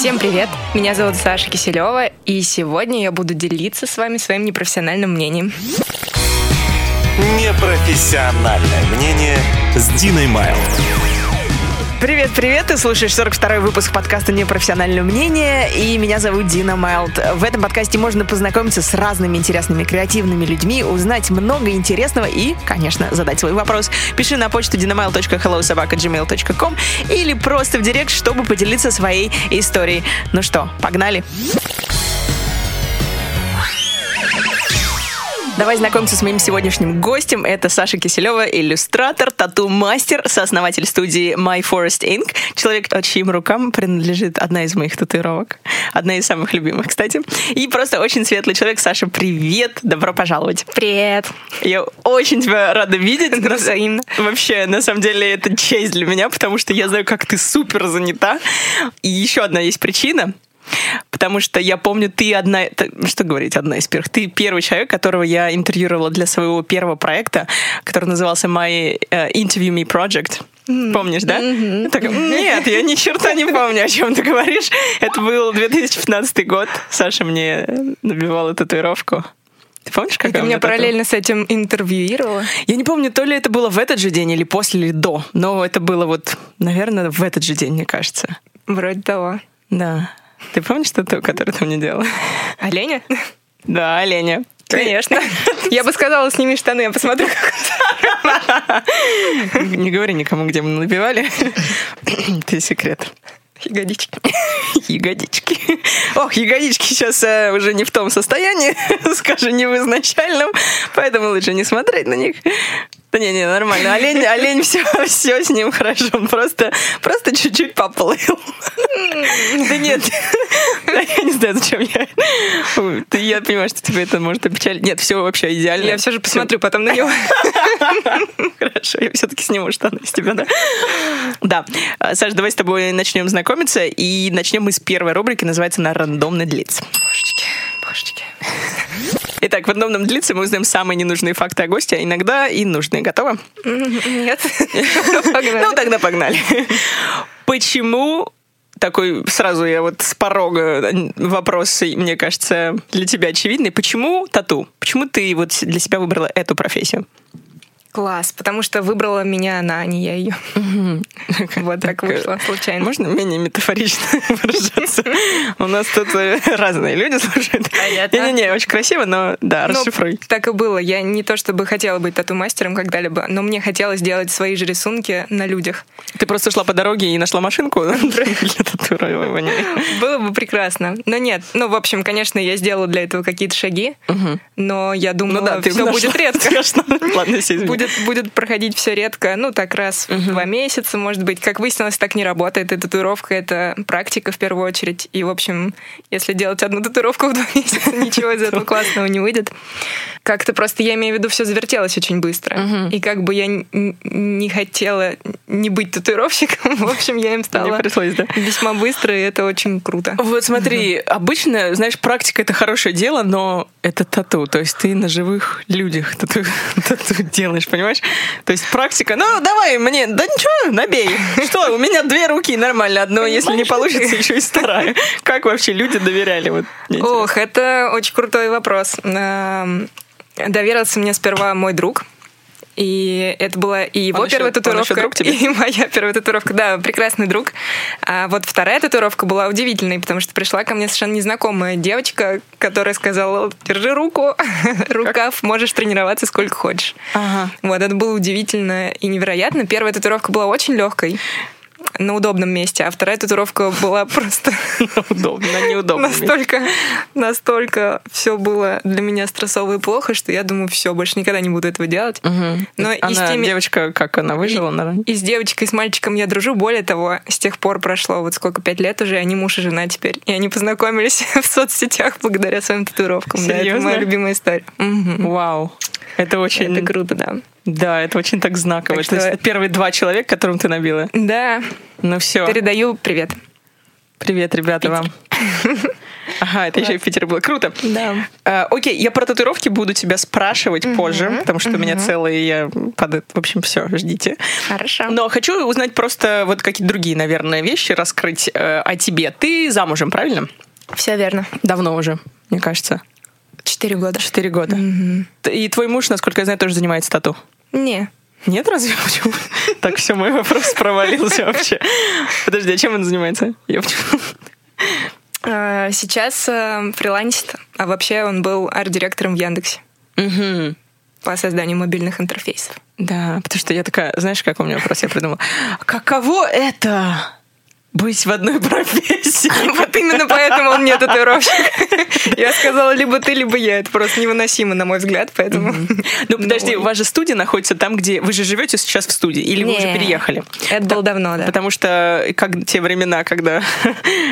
Всем привет! Меня зовут Саша Киселева, и сегодня я буду делиться с вами своим непрофессиональным мнением. Непрофессиональное мнение с Диной Майл. Привет, привет! Ты слушаешь 42-й выпуск подкаста «Непрофессиональное мнение», и меня зовут Дина Майлд. В этом подкасте можно познакомиться с разными интересными, креативными людьми, узнать много интересного и, конечно, задать свой вопрос. Пиши на почту dinamail.hellosobaka.gmail.com или просто в директ, чтобы поделиться своей историей. Ну что, погнали! Давай знакомиться с моим сегодняшним гостем. Это Саша Киселева, иллюстратор, тату-мастер, сооснователь студии My Forest Inc. Человек, чьим рукам принадлежит одна из моих татуировок. Одна из самых любимых, кстати. И просто очень светлый человек. Саша, привет! Добро пожаловать. Привет! Я очень тебя рада видеть. Взаимно. Вообще, на самом деле, это честь для меня, потому что я знаю, как ты супер занята. И еще одна есть причина. Потому что я помню, ты одна, что говорить, одна из первых. Ты первый человек, которого я интервьюировала для своего первого проекта, который назывался My uh, Interview Me Project. Помнишь, да? Mm-hmm. Так, нет, я ни черта не помню, о чем ты говоришь. Это был 2015 год. Саша мне набивала татуировку. Ты помнишь, как ты меня параллельно с этим интервьюировала? Я не помню, то ли это было в этот же день или после или до, но это было вот, наверное, в этот же день, мне кажется. Вроде того. Да. Ты помнишь тату, который ты мне делала? Оленя? Да, оленя. Конечно. Я бы сказала, сними штаны, я посмотрю, как Не говори никому, где мы набивали. Ты секрет. Ягодички. Ягодички. Ох, ягодички сейчас э, уже не в том состоянии, скажу, не в изначальном, поэтому лучше не смотреть на них. Да не, не, нормально. Олень, олень, все, все с ним хорошо. Он просто, просто чуть-чуть поплыл. Да нет, я не знаю, зачем я. Я понимаю, что тебе это может опечалить. Нет, все вообще идеально. Я все же посмотрю потом на него. Хорошо, я все-таки сниму штаны с тебя, да? Да. Саш, давай с тобой начнем знакомиться. И начнем мы с первой рубрики, называется «На рандомный длиц». Божечки, божечки. Итак, в одном длится мы узнаем самые ненужные факты о госте, а иногда и нужные. Готово? Нет. Ну, тогда погнали. Почему такой сразу я вот с порога вопрос, мне кажется, для тебя очевидный. Почему тату? Почему ты вот для себя выбрала эту профессию? Класс, потому что выбрала меня она, а не я ее. Вот так вышло случайно. Можно менее метафорично выражаться? У нас тут э, разные люди слушают. Не-не-не, очень красиво, но да, ну, расшифруй. Так и было. Я не то чтобы хотела быть тату-мастером когда-либо, но мне хотелось делать свои же рисунки на людях. Ты просто шла по дороге и нашла машинку для татуирования? Было бы прекрасно. Но нет. Ну, в общем, конечно, я сделала для этого какие-то шаги, но я думала, ну все будет редко. Ладно, будет, будет проходить все редко, ну, так раз в два месяца, может быть. Как выяснилось, так не работает. И татуировка — это практика в первую очередь. И, в общем, если делать одну татуировку в два месяца, ничего из этого классного не выйдет. Как-то просто, я имею в виду, все завертелось очень быстро. И как бы я не хотела не быть татуировщиком, в общем, я им стала пришлось, да? весьма быстро, и это очень круто. Вот смотри, обычно, знаешь, практика — это хорошее дело, но это тату. То есть ты на живых людях тату, тату делаешь, понимаешь? То есть практика, ну давай мне, да ничего, набей. Что, у меня две руки нормально, одно, если не получится, еще и вторая. Как вообще люди доверяли? Вот, Ох, это очень крутой вопрос. Доверился мне сперва мой друг, и это была и его он первая еще, татуировка, друг тебе? и моя первая татуировка. Да, прекрасный друг. А вот вторая татуировка была удивительной, потому что пришла ко мне совершенно незнакомая девочка, которая сказала, держи руку, рукав, можешь тренироваться сколько хочешь. Ага. Вот, это было удивительно и невероятно. Первая татуировка была очень легкой на удобном месте, а вторая татуировка была просто удобно, на неудобном настолько, настолько все было для меня стрессово и плохо, что я думаю, все, больше никогда не буду этого делать. Угу. Но она, и с теми... девочка, как она выжила, наверное? И с девочкой, и с мальчиком я дружу. Более того, с тех пор прошло вот сколько, пять лет уже, они муж и жена теперь. И они познакомились в соцсетях благодаря своим татуировкам. Серьезно? Да, это моя любимая история. Угу. Вау. Это очень... Это круто, да. Да, это очень так знаково. Так что... То есть первые два человека, которым ты набила. Да. Ну все. Передаю привет. Привет, ребята, Питер. вам. Ага, это еще и в Питере было. Круто. Да. А, окей, я про татуировки буду тебя спрашивать позже, потому что у меня целые, я под в общем, все, ждите. Хорошо. Но хочу узнать просто вот какие-то другие, наверное, вещи, раскрыть э, о тебе. Ты замужем, правильно? Все верно. Давно уже, мне кажется. Четыре года. Четыре года. Т- И твой муж, насколько я знаю, тоже занимается тату. Не. Нет, разве? Почему? Так, все, мой вопрос провалился вообще. Подожди, а чем он занимается? Я почему- А, Сейчас э, фрилансит, а вообще он был арт-директором в Яндексе по созданию мобильных интерфейсов. Да, потому что я такая, знаешь, как у меня вопрос я придумала? Каково это быть в одной профессии? Вот именно поэтому он не татуировщик. Я сказала, либо ты, либо я. Это просто невыносимо, на мой взгляд, поэтому... Ну, подожди, у вас же студия находится там, где... Вы же живете сейчас в студии, или вы уже переехали? Это было давно, да. Потому что как те времена, когда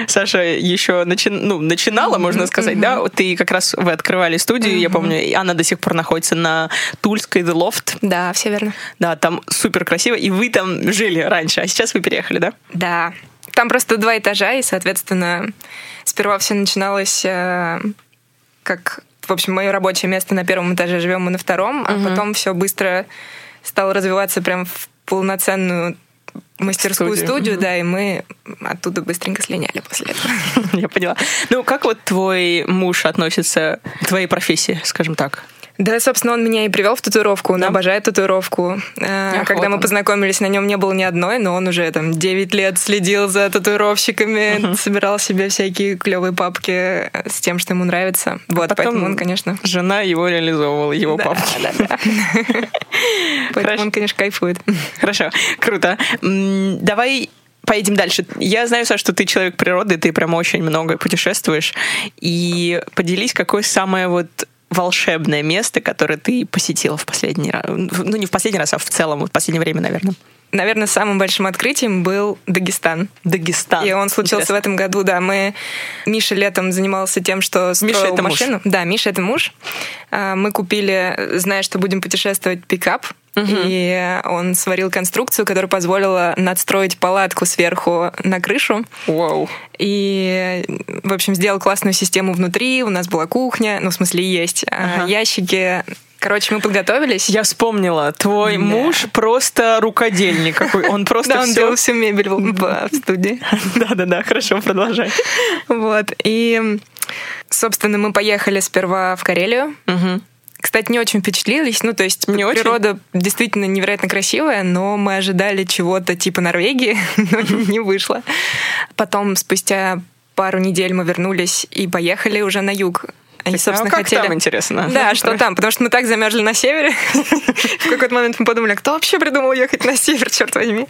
Саша еще ну, начинала, можно сказать, да, ты как раз вы открывали студию, я помню, и она до сих пор находится на Тульской The Loft. Да, все верно. Да, там супер красиво, и вы там жили раньше, а сейчас вы переехали, да? Да. Там просто два этажа, и, соответственно, сперва все начиналось э, как, в общем, мое рабочее место на первом этаже, живем мы на втором, а потом все быстро стало развиваться прям в полноценную мастерскую Студию. студию, да, и мы оттуда быстренько слиняли после этого. Я поняла. Ну, как вот твой муж относится к твоей профессии, скажем так? Да, собственно, он меня и привел в татуировку. Он Да? обожает татуировку. Э, Ах, Когда мы познакомились, на нем не было ни одной, но он уже там 9 лет следил за татуировщиками, собирал себе всякие клевые папки э, с тем, что ему нравится. Вот, А Потом поэтому он, конечно... Жена его реализовывала, его Да, папки. да, да. Поэтому он, конечно, кайфует. Хорошо, круто. Давай поедем дальше. Я знаю, Саш, что ты человек природы, ты прям очень много путешествуешь. И поделись, какое самое вот волшебное место, которое ты посетила в последний раз. Ну, не в последний раз, а в целом, в последнее время, наверное. Наверное, самым большим открытием был Дагестан. Дагестан. И он случился Интересно. в этом году, да. Мы... Миша летом занимался тем, что строил Миша — это муж. машину. Да, Миша — это муж. Мы купили, зная, что будем путешествовать, пикап. И он сварил конструкцию, которая позволила надстроить палатку сверху на крышу. Вау. И, в общем, сделал классную систему внутри. У нас была кухня, ну, в смысле, есть а, Ага. ящики. Короче, мы подготовились. Я вспомнила, твой Да. муж просто рукодельник какой. Он просто Да, он делал всю мебель в в студии. Да-да-да, хорошо, продолжай. Вот. И, собственно, мы поехали сперва в Карелию. Кстати, не очень впечатлились. Ну, то есть Не очень? природа действительно невероятно красивая, но мы ожидали чего-то типа Норвегии, но не вышло. Потом, спустя пару недель мы вернулись и поехали уже на юг. Они, Так, собственно, а как хотели... там, интересно? Да, что там, потому что мы так замерзли на севере. В какой-то момент мы подумали, а кто вообще придумал ехать на север, черт возьми.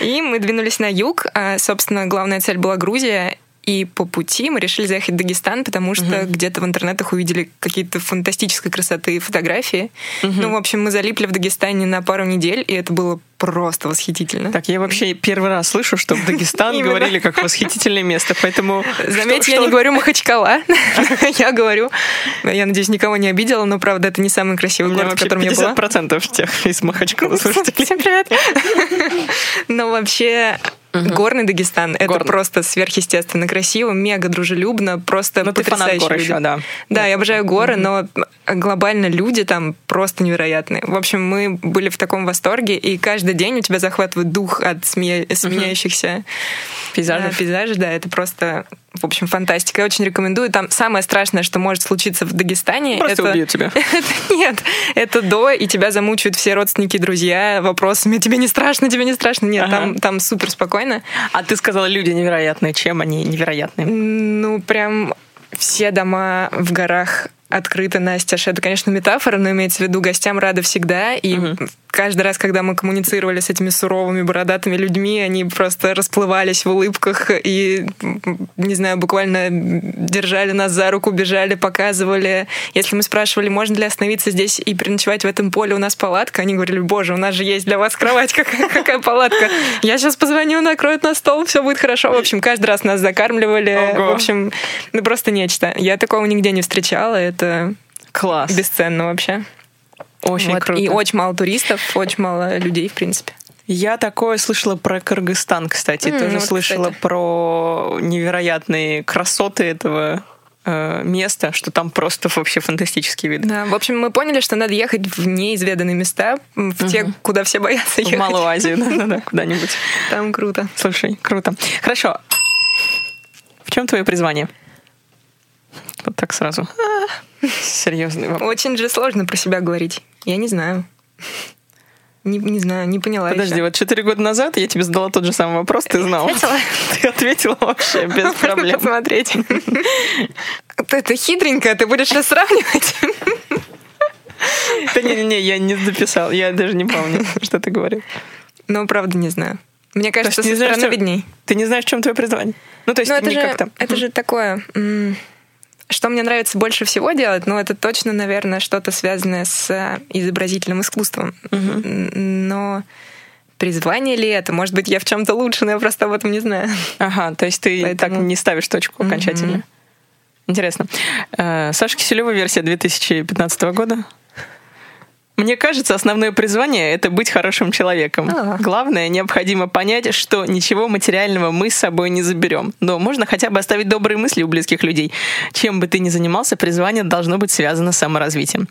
И мы двинулись на юг. А, Собственно, главная цель была Грузия. И по пути мы решили заехать в Дагестан, потому что где-то в интернетах увидели какие-то фантастической красоты фотографии. Ну, в общем, мы залипли в Дагестане на пару недель, и это было просто восхитительно. Так, я вообще первый раз слышу, что в Дагестан говорили как восхитительное место, поэтому... Заметьте, что- я не говорю Махачкала. Я говорю. Я надеюсь, никого не обидела, но, правда, это не самый красивый город, в котором я была. 50% тех из Махачкала слушателей. Всем привет. Но вообще горный Дагестан это Горный. просто сверхъестественно красиво, мега дружелюбно, просто Ну, ты фанат потрясающие гор еще, да. Да, я обожаю горы, но глобально люди там просто невероятные. В общем, мы были в таком восторге, и каждый день у тебя захватывает дух от смея- сменяющихся Пейзажев. да, пейзажей. Да, это просто, в общем, фантастика. Я очень рекомендую. Там самое страшное, что может случиться в Дагестане, Просто это... убьют тебя. Это нет, это до, и тебя замучают все родственники, друзья вопросами, тебе не страшно, тебе не страшно. Нет, Ага. там, там супер спокойно. А ты сказала, люди невероятные. Чем они невероятные? Ну, прям все дома в горах открыты настежь. Это, конечно, метафора, но имеется в виду, гостям рады всегда. И каждый раз, когда мы коммуницировали с этими суровыми, бородатыми людьми, они просто расплывались в улыбках и, не знаю, буквально держали нас за руку, бежали, показывали. Если мы спрашивали, можно ли остановиться здесь и переночевать в этом поле, у нас палатка, они говорили, боже, у нас же есть для вас кровать, какая, какая палатка. Я сейчас позвоню, накроют на стол, все будет хорошо. В общем, каждый раз нас закармливали. Ого. В общем, ну просто нечто. Я такого нигде не встречала, это Класс. бесценно вообще. Очень Вот. круто. И очень мало туристов, очень мало людей, в принципе. Я такое слышала про Кыргызстан, кстати. М, Тоже вот, слышала кстати. про невероятные красоты этого э, места, что там просто вообще фантастический вид. Да, в общем, мы поняли, что надо ехать в неизведанные места, в те, куда все боятся В ехать. Малую Азию, да-да-да, куда-нибудь. Там круто. Слушай, круто. Хорошо. В чем твое призвание? Вот так сразу. Серьезный вопрос. Очень же сложно про себя говорить. Я не знаю. Не, не знаю, не поняла Подожди, ещё. вот четыре года назад я тебе задала тот же самый вопрос, ты знала. Ответила? Ты ответила вообще без проблем. посмотреть. Это хитренько, ты будешь сейчас сравнивать. Да не-не-не, я не записал, я даже не помню, что ты говорил. Но правда не знаю. Мне кажется, со стороны видней. Ты не знаешь, в чем твое призвание? Ну, то есть Ну, это же, как-то... это же такое... Что мне нравится больше всего делать, ну, это точно, наверное, что-то связанное с э, изобразительным искусством. М, Но призвание ли это? Может быть, я в чем-то лучше, но я просто об этом не знаю. Ага, то есть ты Поэтому- так не ставишь точку окончательно. Интересно. Э, Саша Киселева, версия 2015 года. Мне кажется, основное призвание — это быть хорошим человеком. А. Главное, необходимо понять, что ничего материального мы с собой не заберем. Но можно хотя бы оставить добрые мысли у близких людей. Чем бы ты ни занимался, призвание должно быть связано с саморазвитием.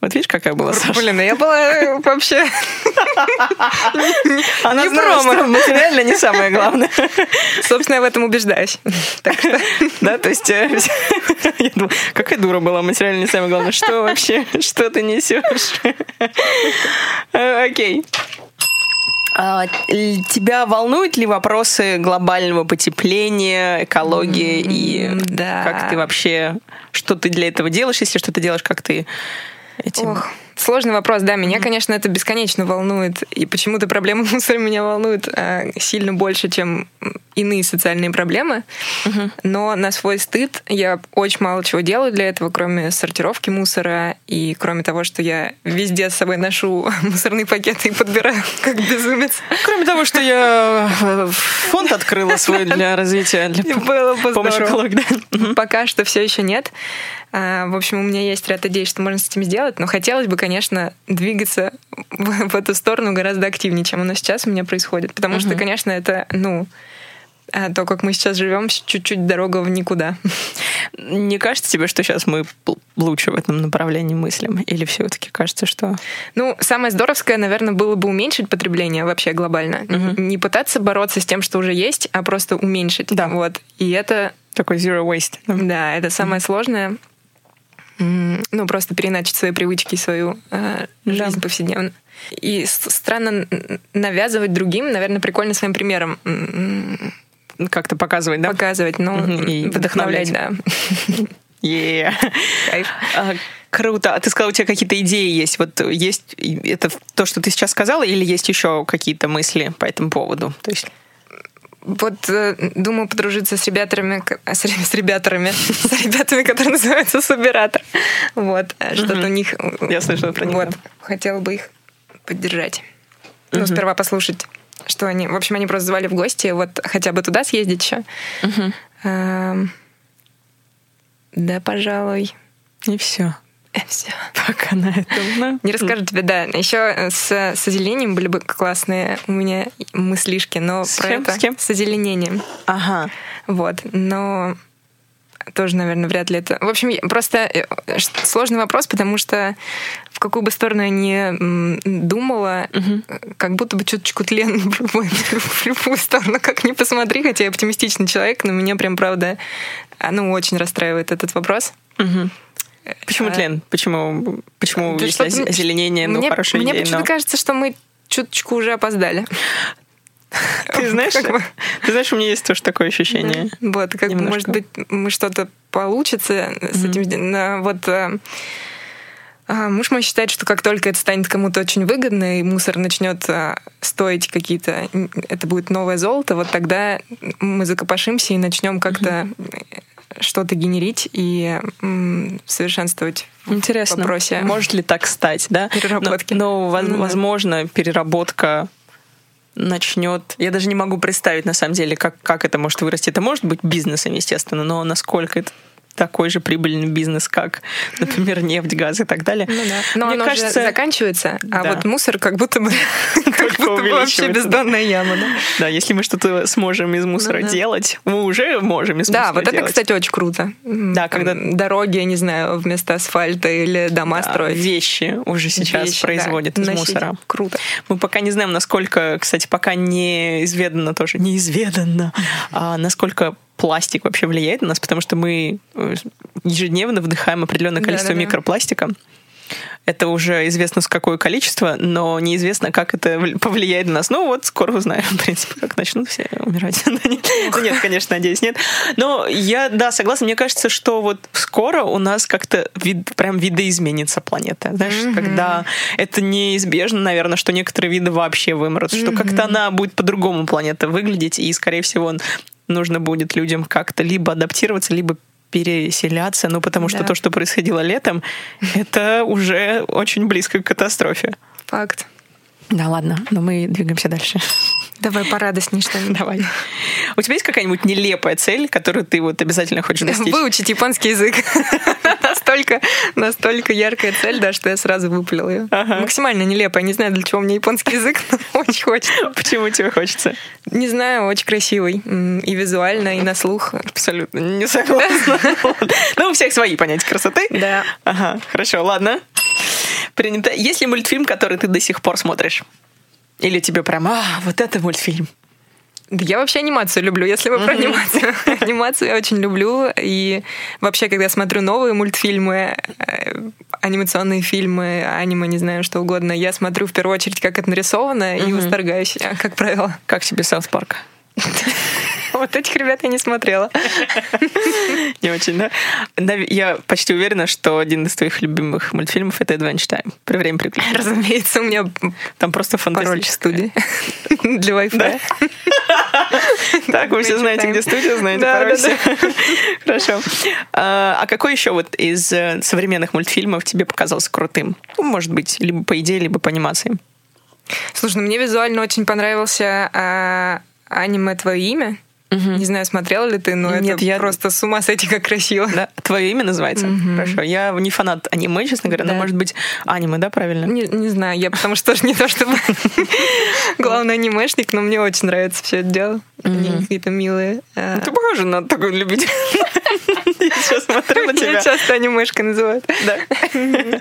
Вот видишь, какая была Саша? Блин, я была э, вообще... Она не знала, что материально не самое главное. Собственно, я в этом убеждаюсь. Да, то есть э, я думала, какая дура была, материально не самое главное. Что вообще, что ты несешь? Э, Окей. А, Тебя волнуют ли вопросы глобального потепления, экологии и да. как ты вообще, что ты для этого делаешь, если что ты делаешь, как ты этим... Ох, сложный вопрос, да. Меня, конечно, это бесконечно волнует. И почему-то проблема мусора меня волнует а, сильно больше, чем иные социальные проблемы. Но на свой стыд я очень мало чего делаю для этого, кроме сортировки мусора и кроме того, что я везде с собой ношу мусорные пакеты и подбираю как безумец. Кроме того, что я э, фонд открыла свой для развития, для помощи экологии. Пока что все еще нет. А, В общем, у меня есть ряд идей, что можно с этим сделать, но хотелось бы, конечно, двигаться в, в эту сторону гораздо активнее, чем оно сейчас у меня происходит. Потому что, конечно, это, ну, а, то, как мы сейчас живем, чуть-чуть дорога в никуда. Не кажется тебе, что сейчас мы лучше в этом направлении мыслим? Или все-таки кажется, что... Ну, самое здоровское, наверное, было бы уменьшить потребление вообще глобально. Не пытаться бороться с тем, что уже есть, а просто уменьшить. Да. Вот. И это Такой zero waste. да? Да, это самое сложное. Ну, просто переначить свои привычки, свою э, жизнь повседневно. И странно навязывать другим, наверное, прикольно своим примером Как-то показывать, да? показывать, ну, и вдохновлять, да. Yeah. Кайф. А, Круто. А ты сказала, у тебя какие-то идеи есть? Вот есть это то, что ты сейчас сказала, или есть еще какие-то мысли по этому поводу? То есть Вот э, думаю подружиться с ребятами, с, с ребятами, с ребятами, которые называются Субиратор. Вот, э, что-то у них... э, Я слышала про них, Вот, хотела бы их поддержать. Ну, сперва послушать, что они... В общем, они просто звали в гости, вот хотя бы туда съездить еще. Эм, Да, пожалуй. и все. Все. Пока на этом. Не расскажу тебе, да. Еще с, с озеленением были бы классные у меня мыслишки, но С про чем? это С кем? с озеленением. Ага. Вот, но тоже, наверное, вряд ли это. В общем, просто э, ш- сложный вопрос, потому что в какую бы сторону я ни думала, э, как будто бы чуточку тлен в любую, в любую сторону, как ни посмотри, хотя я оптимистичный человек, но меня прям, правда, а, ну, очень расстраивает этот вопрос. Мгм. Почему тлен? Почему, почему Да мне- озеленение, ну, мне, хорошая Мне почему-то но- кажется, что мы чуточку уже опоздали. Ты знаешь, Как бы. ты знаешь, у меня есть тоже такое ощущение. Вот, как бы, может быть, мы что-то получится с этим. Но Вот э, а, муж мой считает, что как только это станет кому-то очень выгодно, и мусор начнет а, стоить какие-то, это будет новое золото, вот тогда мы закопошимся и начнем как-то что-то генерить и м, совершенствовать в Интересно, вопросе. может ли так стать, да? Переработки. Но, но, Ну да. возможно, переработка начнет... Я даже не могу представить, на самом деле, как, как это может вырасти. Это может быть бизнесом, естественно, но насколько это такой же прибыльный бизнес, как, например, нефть, газ и так далее. Ну да. Но Мне оно кажется, же заканчивается, а Да. вот мусор как будто бы, как будто бы вообще бездонная яма. Да, да, если мы что-то сможем из мусора Ну да. делать, мы уже можем из Да, мусора вот это, кстати, очень круто. Да, там когда- Дороги, я не знаю, вместо асфальта или дома Да, строить. вещи уже сейчас Вещи, да, производят из носить. мусора. Круто. Мы пока не знаем, насколько, кстати, пока неизведанно тоже, неизведанно, а, насколько пластик вообще влияет на нас, потому что мы э, ежедневно вдыхаем определенное количество Да-да-да. микропластика. Это уже известно с какое количество, но неизвестно, как это вл- повлияет на нас. Ну вот, скоро узнаем, в принципе, как начнут все умирать. Ну нет, конечно, надеюсь, нет. Но я, да, согласна. Мне кажется, что вот скоро у нас как-то вид, прям видоизменится планета. Знаешь, когда это неизбежно, наверное, что некоторые виды вообще вымрут, что как-то она будет по-другому планета выглядеть, и, скорее всего, нужно будет людям как-то либо адаптироваться, либо переселяться, ну, потому что Да. то, что происходило летом, это уже очень близко к катастрофе. Факт. Да, ладно, но мы двигаемся дальше. Давай порадостней что-нибудь. Давай. У тебя есть какая-нибудь нелепая цель, которую ты вот обязательно хочешь достичь? Выучить японский язык. настолько, настолько яркая цель, да, что я сразу выпалила ее. Ага. Максимально нелепая. Не знаю, для чего мне японский язык, но очень хочется. Почему тебе хочется? Не знаю, очень красивый. И визуально, и на слух. Абсолютно не согласна. Ну, у всех свои понятия красоты. Да. Ага, хорошо, ладно. Принято. Есть ли мультфильм, который ты до сих пор смотришь? Или тебе прям, а, вот это мультфильм? Да Я вообще анимацию люблю, если мы про анимацию. Анимацию я очень люблю. И вообще, когда смотрю новые мультфильмы, э, анимационные фильмы, аниме, не знаю, что угодно, я смотрю в первую очередь, как это нарисовано, и восторгаюсь, а, как правило. Как тебе South Park? Вот этих ребят я не смотрела. Не очень, да? Я почти уверена, что один из твоих любимых мультфильмов — это Adventure Time. Про время приключений. Разумеется, у меня Там просто пароль фантастическое. студии для Wi-Fi. Так, вы все знаете, где студия, знаете пароль. всё. Хорошо. А а какой еще вот из э, современных мультфильмов тебе показался крутым? Ну, Может быть, либо по идее, либо по анимации. Слушай, ну мне визуально очень понравился а, аниме «Твое имя». Не знаю, смотрела ли ты, но Нет, это я- просто с ума сойти, как красиво. Да? Твое имя называется? Хорошо. Я не фанат аниме, честно говоря, но, Да. может быть, аниме, да, правильно? Не, не знаю, я потому что не то чтобы главный анимешник, но мне очень нравится все это дело. Они какие-то милые. А, Ты похожа на такую любителя. Сейчас смотрю на тебя. Меня часто анимешкой называют. Да.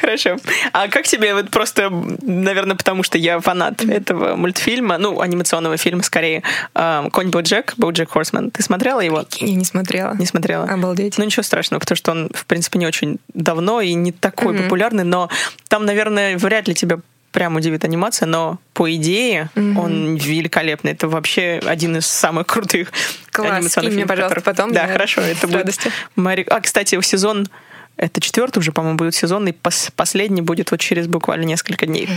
Хорошо. А как тебе вот просто, наверное, потому что я фанат этого мультфильма, ну, анимационного фильма скорее, «Конь Боджек», «Боджек Хорсман». Ты смотрела его? Я не смотрела. Не смотрела? Обалдеть. Ну, ничего страшного, потому что он, в принципе, не очень давно и не такой популярный, но там, наверное, вряд ли тебя прям удивит анимация, но по идее он великолепный. Это вообще один из самых крутых Класс. Скинь мне, пожалуйста, которых- потом, Да, хорошо, это будет. Мари- А, кстати, сезон это четвертый уже, по-моему, будет сезон, и пос- последний будет вот через буквально несколько дней.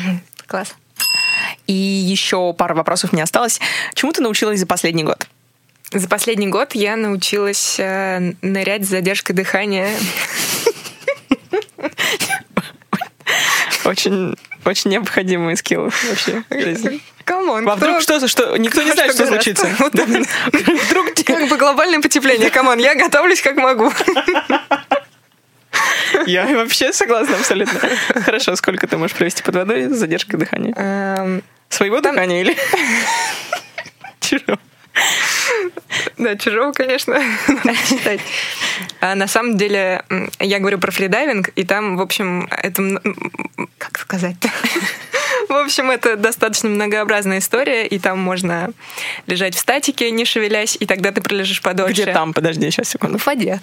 Класс. И еще пара вопросов мне осталось. Чему ты научилась за последний год? За последний год я научилась э, нырять с задержкой дыхания. Очень, очень необходимый skill вообще в жизни. Come on, А вдруг что, что никто не знает, что случится? Вот. Вдруг Как бы глобальное потепление. Come on, я готовлюсь как могу. Я вообще согласна абсолютно. Хорошо, сколько ты можешь провести под водой с задержкой дыхания? Эм, Своего дыхания или чужого? Да, чужого, конечно, надо считать. А на самом деле, я говорю про фридайвинг, и там, в общем, это... Как сказать-то? В общем, это достаточно многообразная история, и там можно лежать в статике, не шевелясь, и тогда ты пролежишь подольше. Где там? Подожди, сейчас секунду. В воде.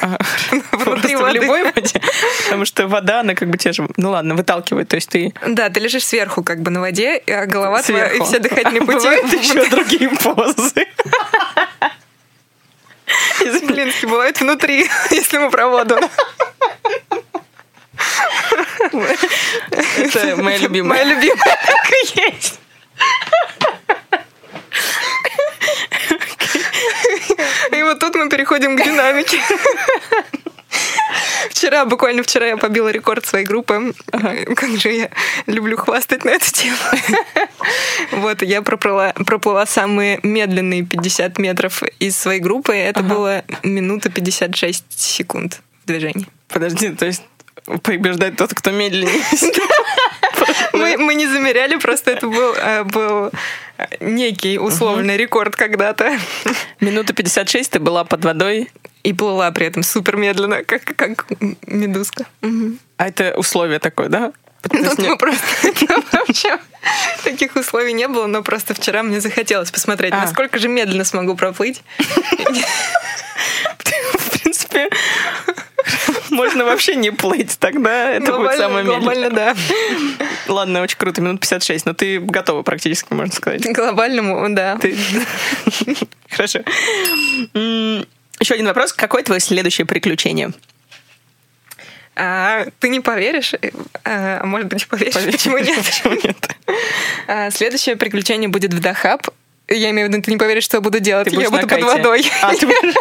А, Внутри Просто в воды. любой воде? Потому что вода, она как бы те же, ну ладно, выталкивает. То есть ты Да, ты лежишь сверху, как бы на воде, а голова твоя и все дыхательные пути. Бывают еще другие позы. Блински бывают внутри, если мы про воду. Это моя любимая. Моя любимая так и есть. И вот тут мы переходим к динамике. Вчера, буквально вчера я побила рекорд своей группы. Как же я люблю хвастать на эту тему. Вот, я проплыла, проплыла самые медленные 50 метров из своей группы. Это было минута 56 секунд в движении. Подожди, то есть побеждает тот, кто медленнее. Мы, мы не замеряли, просто это был, э, был некий условный рекорд когда-то. Минута 56 ты была под водой. И плыла при этом супер медленно, как, как медузка. Мгм. А это условие такое, да? То Ну, есть не- ну, просто ну, вообще таких условий не было, но просто вчера мне захотелось посмотреть, А. насколько же медленно смогу проплыть. В принципе, можно вообще не плыть тогда. Это будет самое. Глобально, да. Ладно, очень круто, минут 56, но ты готова практически, можно сказать. Глобальному, да. Ты... Хорошо. Еще один вопрос. Какое твое следующее приключение? А, ты не поверишь, э, а может быть, поверишь, почему нет? Почему нет? А, Следующее приключение будет в Дахаб. Я имею в виду, ты не поверишь, что я буду делать. Ты я буду под водой. А, ты будешь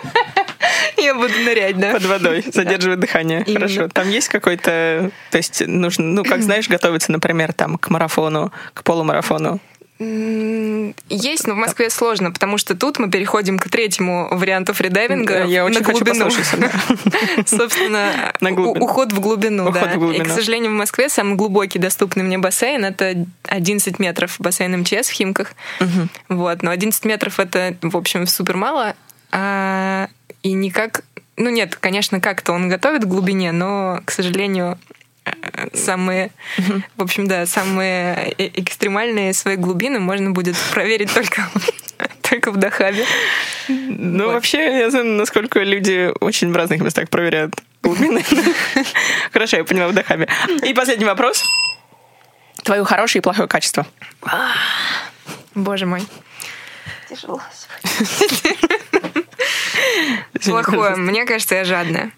Я буду нырять, да. под водой, задерживать дыхание. Именно. Хорошо. Там есть какой-то... То есть нужно, ну, как знаешь, готовиться, например, там, к марафону, к полумарафону. Есть, но в Москве сложно, потому что тут мы переходим к третьему варианту фридайвинга Я очень на хочу глубину. да. Собственно, На у- глубину. уход в глубину, Уход да. в глубину. И, к сожалению, в Москве самый глубокий доступный мне бассейн — это 11 метров бассейн МЧС в Химках. Вот. Но 11 метров — это, в общем, супер мало. А, и никак... Ну нет, конечно, как-то он готовит к глубине, но, к сожалению, самые, в общем, да, самые э- экстремальные свои глубины можно будет проверить только, только в Дахабе. Ну, Вот. вообще, я знаю, насколько люди очень в разных местах проверяют глубины. Хорошо, я поняла, в Дахабе. И последний вопрос. Твое хорошее и плохое качество. Боже мой. Тяжело. Плохое. Мне кажется, я жадная.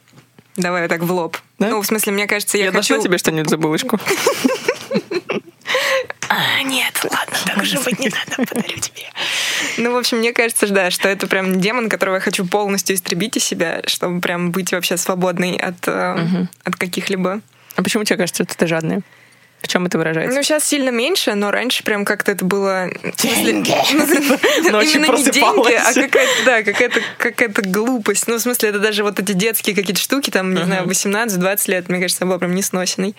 Давай вот так в лоб. Да? Ну, в смысле, мне кажется, я, Я хочу... нашла тебе что-нибудь за булочку? А, нет, ладно, так уже быть не надо, подарю тебе. Ну, в общем, мне кажется, да, что это прям демон, которого я хочу полностью истребить из себя, чтобы прям быть вообще свободной от, э, от каких-либо... А почему тебе кажется, что ты жадная? В чем это выражается? Ну, сейчас сильно меньше, но раньше прям как-то это было... Деньги! Ночью Именно не деньги, просыпалась. а какая-то, да, какая-то, какая-то глупость. Ну, в смысле, это даже вот эти детские какие-то штуки, там, не знаю, 18-20 лет, мне кажется, я была прям несносенной.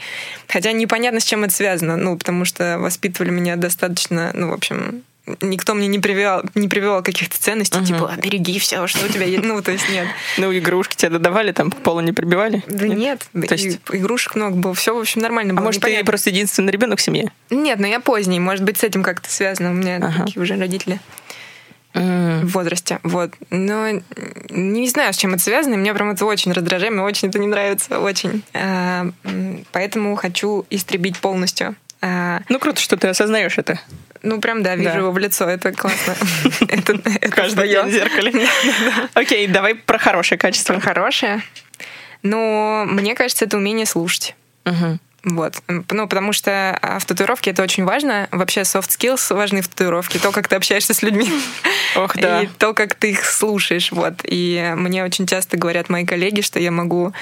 Хотя непонятно, с чем это связано, ну, потому что воспитывали меня достаточно, ну, в общем, никто мне не прививал, не прививал каких-то ценностей, типа, береги все, что у тебя есть. Ну, то есть нет. Ну, игрушки тебе додавали, там к полу не прибивали? Да нет, То есть- и- игрушек много было, все, в общем, нормально А было. может, ты просто единственный ребенок в семье? Нет, но я поздний, может быть, с этим как-то связано. У меня такие уже родители в возрасте. Вот. Но не знаю, с чем это связано. Мне прям это очень раздражает, мне очень это не нравится, очень. А, Поэтому хочу истребить полностью. А, Ну, круто, что ты осознаешь это. Ну, прям, да, вижу Да. его в лицо, это классно. Это Каждый день в зеркале. Окей, давай про хорошее качество. Про хорошее. Но мне кажется, это умение слушать. Вот. Ну, потому что а, в татуировке это очень важно. Вообще soft skills важны в татуировке. То, как ты общаешься с людьми. Ох, да. И то, как ты их слушаешь. Вот. И мне очень часто говорят мои коллеги, что я могу...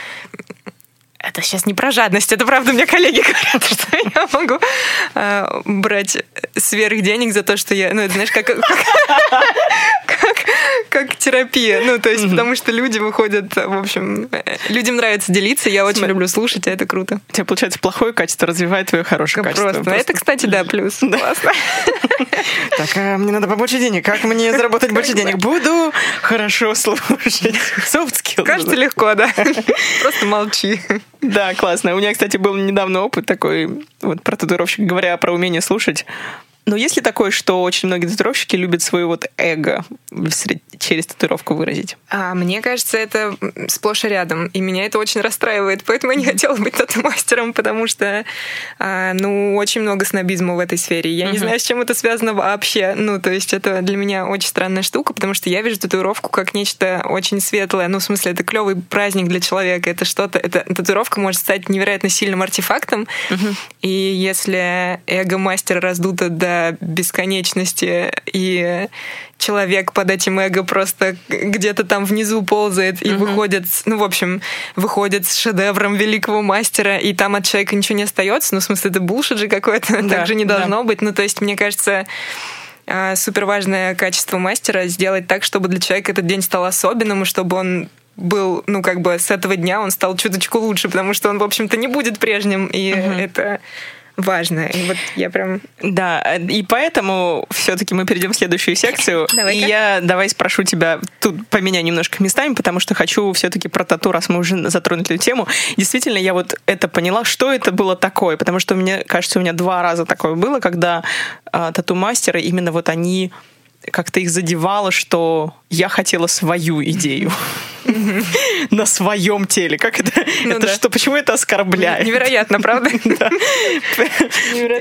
Это сейчас не про жадность, это правда мне коллеги говорят, что я могу а, брать сверх денег за то, что я, ну, это знаешь, как, как, как, как терапия. Ну, то есть, потому что люди выходят, в общем, э, людям нравится делиться, я очень люблю слушать, а это круто. У тебя, получается, плохое качество развивает твое хорошее качество. Просто. Это, кстати, да, плюс. Классно. Так, а мне надо побольше денег. Как мне заработать больше денег? Буду хорошо слушать. Soft skills. Кажется, легко, да. Просто молчи. Да, классно. У меня, кстати, был недавно опыт такой, вот про татуировщик, говоря про умение слушать. Но есть ли такое, что очень многие татуировщики любят свое вот эго через татуировку выразить? А мне кажется, это сплошь и рядом. И меня это очень расстраивает. Поэтому я не хотела быть тату-мастером, потому что, а, ну, очень много снобизма в этой сфере. Я не знаю, с чем это связано вообще. Ну, то есть это для меня очень странная штука, потому что я вижу татуировку как нечто очень светлое. Ну, в смысле, это клевый праздник для человека. Это что-то... Это, татуировка может стать невероятно сильным артефактом. И если эго мастера раздуто до до бесконечности, и человек под этим эго просто где-то там внизу ползает и угу. выходит, ну, в общем, выходит с шедевром великого мастера, и там от человека ничего не остается. Ну, в смысле, это булшит же какое-то, да, так же не должно да. быть. Ну, то есть, мне кажется, а, супер важное качество мастера сделать так, чтобы для человека этот день стал особенным, и чтобы он был, ну, как бы с этого дня он стал чуточку лучше, потому что он, в общем-то, не будет прежним, и угу. это важно. И вот я прям... Да, и поэтому все-таки мы перейдем в следующую секцию. давай И я давай спрошу тебя, тут поменяю немножко местами, потому что хочу все-таки про тату, раз мы уже затронули эту тему. Действительно, я вот это поняла, что это было такое, потому что мне кажется, у меня два раза такое было, когда э, тату-мастеры именно вот они как-то их задевало, что я хотела свою идею на своем теле. Как это? Ну, это что? Почему это оскорбляет? Невероятно, правда?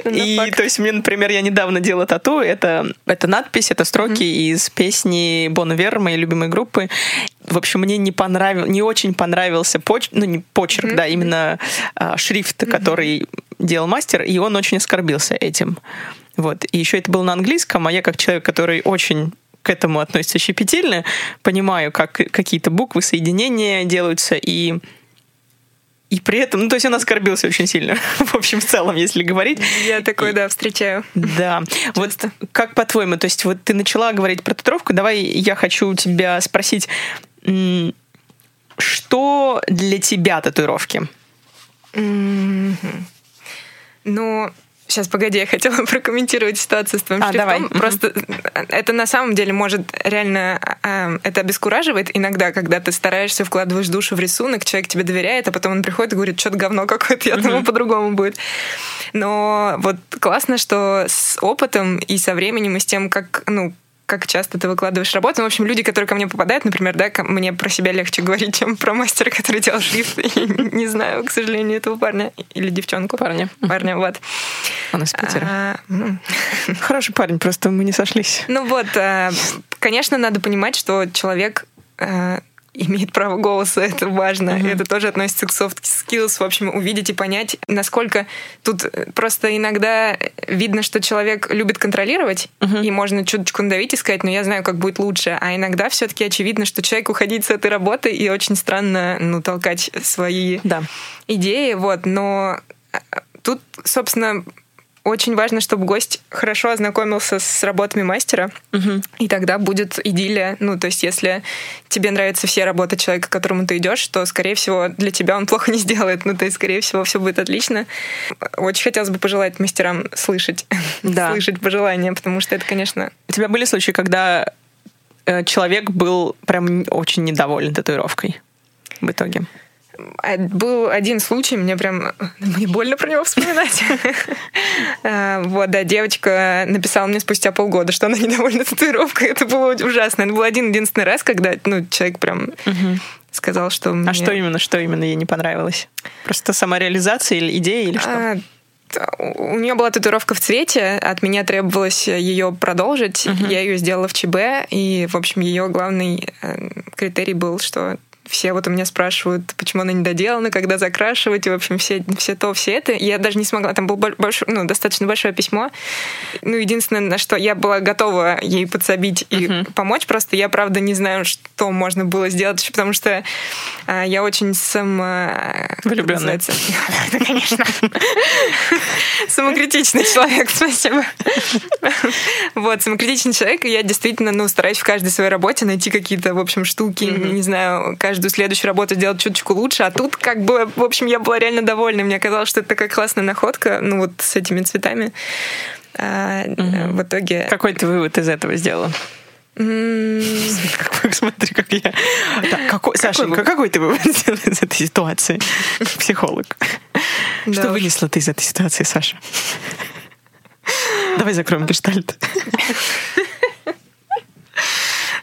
И то есть мне, например, я недавно делала тату. Это это надпись, это строки из песни Бон Вер, моей любимой группы. В общем, мне не понравился, не очень понравился поч, ну не почерк, да, именно а, шрифт, который делал мастер, и он очень оскорбился этим. Вот. И еще это было на английском, а я как человек, который очень к этому относится щепетильно, понимаю, как какие-то буквы, соединения делаются, и и при этом, ну, то есть он оскорбился очень сильно, в общем, в целом, если говорить. Я такой, и, да, встречаю. Да. Вот как по-твоему, то есть вот ты начала говорить про татуировку, давай я хочу тебя спросить, что для тебя татуировки? Mm-hmm. Ну, Сейчас, погоди, я хотела прокомментировать ситуацию с твоим а, шрифтом. Давай. Просто mm-hmm. это на самом деле может реально... Э, это обескураживает иногда, когда ты стараешься, вкладываешь душу в рисунок, человек тебе доверяет, а потом он приходит и говорит, что-то говно какое-то, я mm-hmm. думаю, по-другому будет. Но вот классно, что с опытом и со временем, и с тем, как, ну, как часто ты выкладываешь работу. Ну, в общем, люди, которые ко мне попадают, например, да, мне про себя легче говорить, чем про мастера, который делал шрифт. не знаю, к сожалению, этого парня или девчонку. Парня. Парня, вот. Он из Питера. А. Хороший парень, просто мы не сошлись. Ну вот, а, конечно, надо понимать, что человек а, имеет право голоса, это важно. Mm-hmm. Это тоже относится к soft skills, в общем, увидеть и понять, насколько тут просто иногда видно, что человек любит контролировать, mm-hmm. и можно чуточку надавить и сказать, ну, я знаю, как будет лучше. А иногда все-таки очевидно, что человек уходить с этой работы, и очень странно, ну, толкать свои да. идеи, вот. Но а, тут, собственно, очень важно, чтобы гость хорошо ознакомился с работами мастера, угу. и тогда будет идиллия. Ну, то есть, если тебе нравятся все работы человека, к которому ты идешь, то, скорее всего, для тебя он плохо не сделает. Ну, то есть, скорее всего, все будет отлично. Очень хотелось бы пожелать мастерам слышать, да. слышать пожелания, потому что это, конечно... У тебя были случаи, когда э, человек был прям очень недоволен татуировкой в итоге? А, был один случай, мне прям мне больно про него вспоминать. А, вот, да, девочка написала мне спустя полгода, что она недовольна татуировкой. Это было ужасно. Это был один единственный раз, когда ну, человек прям сказал, что... А мне... что именно, что именно ей не понравилось? Просто самореализация или идея, или что? А, у нее была татуировка в цвете, от меня требовалось ее продолжить. Uh-huh. Я ее сделала в ЧБ, и, в общем, ее главный э, критерий был, что все вот у меня спрашивают, почему она не доделана, когда закрашивать, и, в общем, все, все то, все это. Я даже не смогла, там было большое, ну, достаточно большое письмо. Ну, единственное, на что я была готова ей подсобить и uh-huh. помочь, просто я, правда, не знаю, что можно было сделать, потому что а, я очень само... Влюбленная. Да, конечно. Самокритичный человек, спасибо. Вот, самокритичный человек, и я действительно, ну, стараюсь в каждой своей работе найти какие-то, в общем, штуки, не знаю, каждую следующую работу делать чуточку лучше. А тут как бы, в общем, я была реально довольна. Мне казалось, что это такая классная находка, ну вот с этими цветами. А, угу. В итоге... Какой ты вывод из этого сделала? Смотри, как я... Так, какой, Сашенька, какой ты вывод сделал из этой ситуации? Психолог. Что вынесла ты из этой ситуации, Саша? Давай закроем гештальт.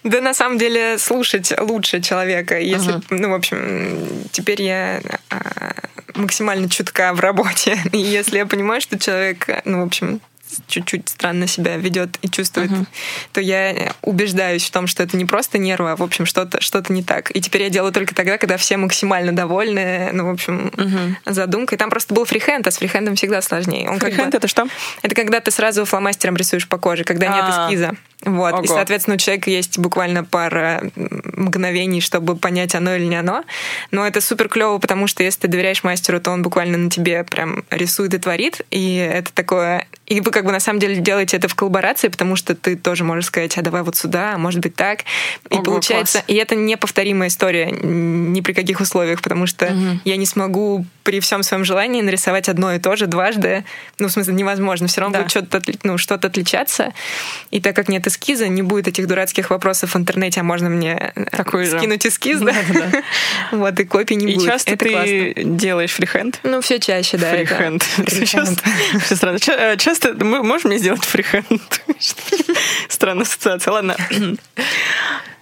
Да, на самом деле, слушать лучше человека. Если, ага. ну, в общем, теперь я а, максимально чутка в работе. И если я понимаю, что человек, ну, в общем, чуть-чуть странно себя ведет и чувствует, uh-huh. то я убеждаюсь в том, что это не просто нервы, а, в общем, что-то что не так. И теперь я делаю только тогда, когда все максимально довольны, ну, в общем, uh-huh. задумкой. Там просто был фрихенд, а с фрихендом всегда сложнее. Он фрихенд как бы... это что? Это когда ты сразу фломастером рисуешь по коже, когда нет А-а-а. эскиза. Вот. Ого. И, соответственно, у человека есть буквально пара мгновений, чтобы понять, оно или не оно. Но это супер клево, потому что если ты доверяешь мастеру, то он буквально на тебе прям рисует и творит. И это такое... И вы как бы на самом деле делаете это в коллаборации, потому что ты тоже можешь сказать, а давай вот сюда, а может быть так. И Ого, получается... Класс. И это неповторимая история ни при каких условиях, потому что угу. я не смогу при всем своем желании нарисовать одно и то же дважды. Ну, в смысле, невозможно. Все равно да. будет что-то ну, что отличаться. И так как нет эскиза, не будет этих дурацких вопросов в интернете, а можно мне э, Такой скинуть же. эскиз, да? да. Вот, и копий не и будет. И часто это ты классно. делаешь фрихенд? Ну, все чаще, да. Фрихенд. Все странно. Э, часто можешь мне сделать фрихенд? Странная ассоциация. Ладно.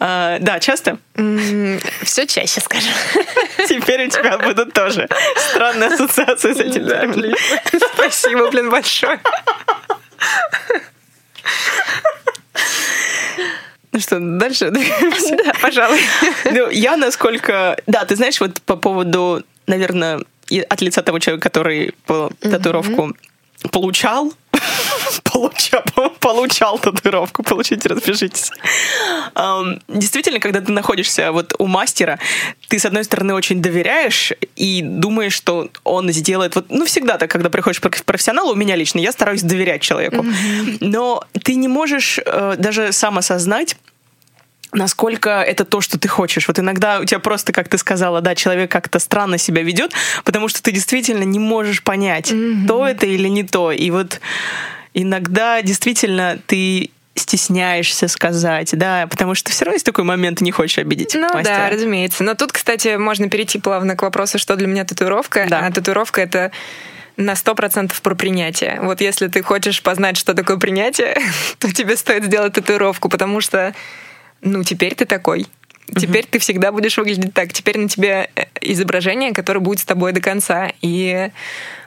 А, да, часто? Все чаще, скажем. Теперь у тебя будут тоже странные ассоциации с этим термином. Спасибо, блин, большое. Ну что, дальше? Да, пожалуй. Ну, я насколько... Да, ты знаешь, вот по поводу, наверное, от лица того человека, который татуировку получал, получал, получал татуировку, получите, распишитесь. Действительно, когда ты находишься вот у мастера, ты, с одной стороны, очень доверяешь и думаешь, что он сделает... Вот, ну, всегда так, когда приходишь к профессионалу, у меня лично, я стараюсь доверять человеку. Но ты не можешь э, даже сам осознать, насколько это то, что ты хочешь. Вот иногда у тебя просто, как ты сказала, да, человек как-то странно себя ведет, потому что ты действительно не можешь понять, mm-hmm. то это или не то. И вот иногда действительно ты стесняешься сказать, да, потому что все равно есть такой момент, ты не хочешь обидеть Ну мастера. да, разумеется. Но тут, кстати, можно перейти плавно к вопросу, что для меня татуировка. Да. А татуировка — это на сто процентов про принятие. Вот если ты хочешь познать, что такое принятие, то тебе стоит сделать татуировку, потому что ну, теперь ты такой. Теперь угу. ты всегда будешь выглядеть так. Теперь на тебе э, изображение, которое будет с тобой до конца. И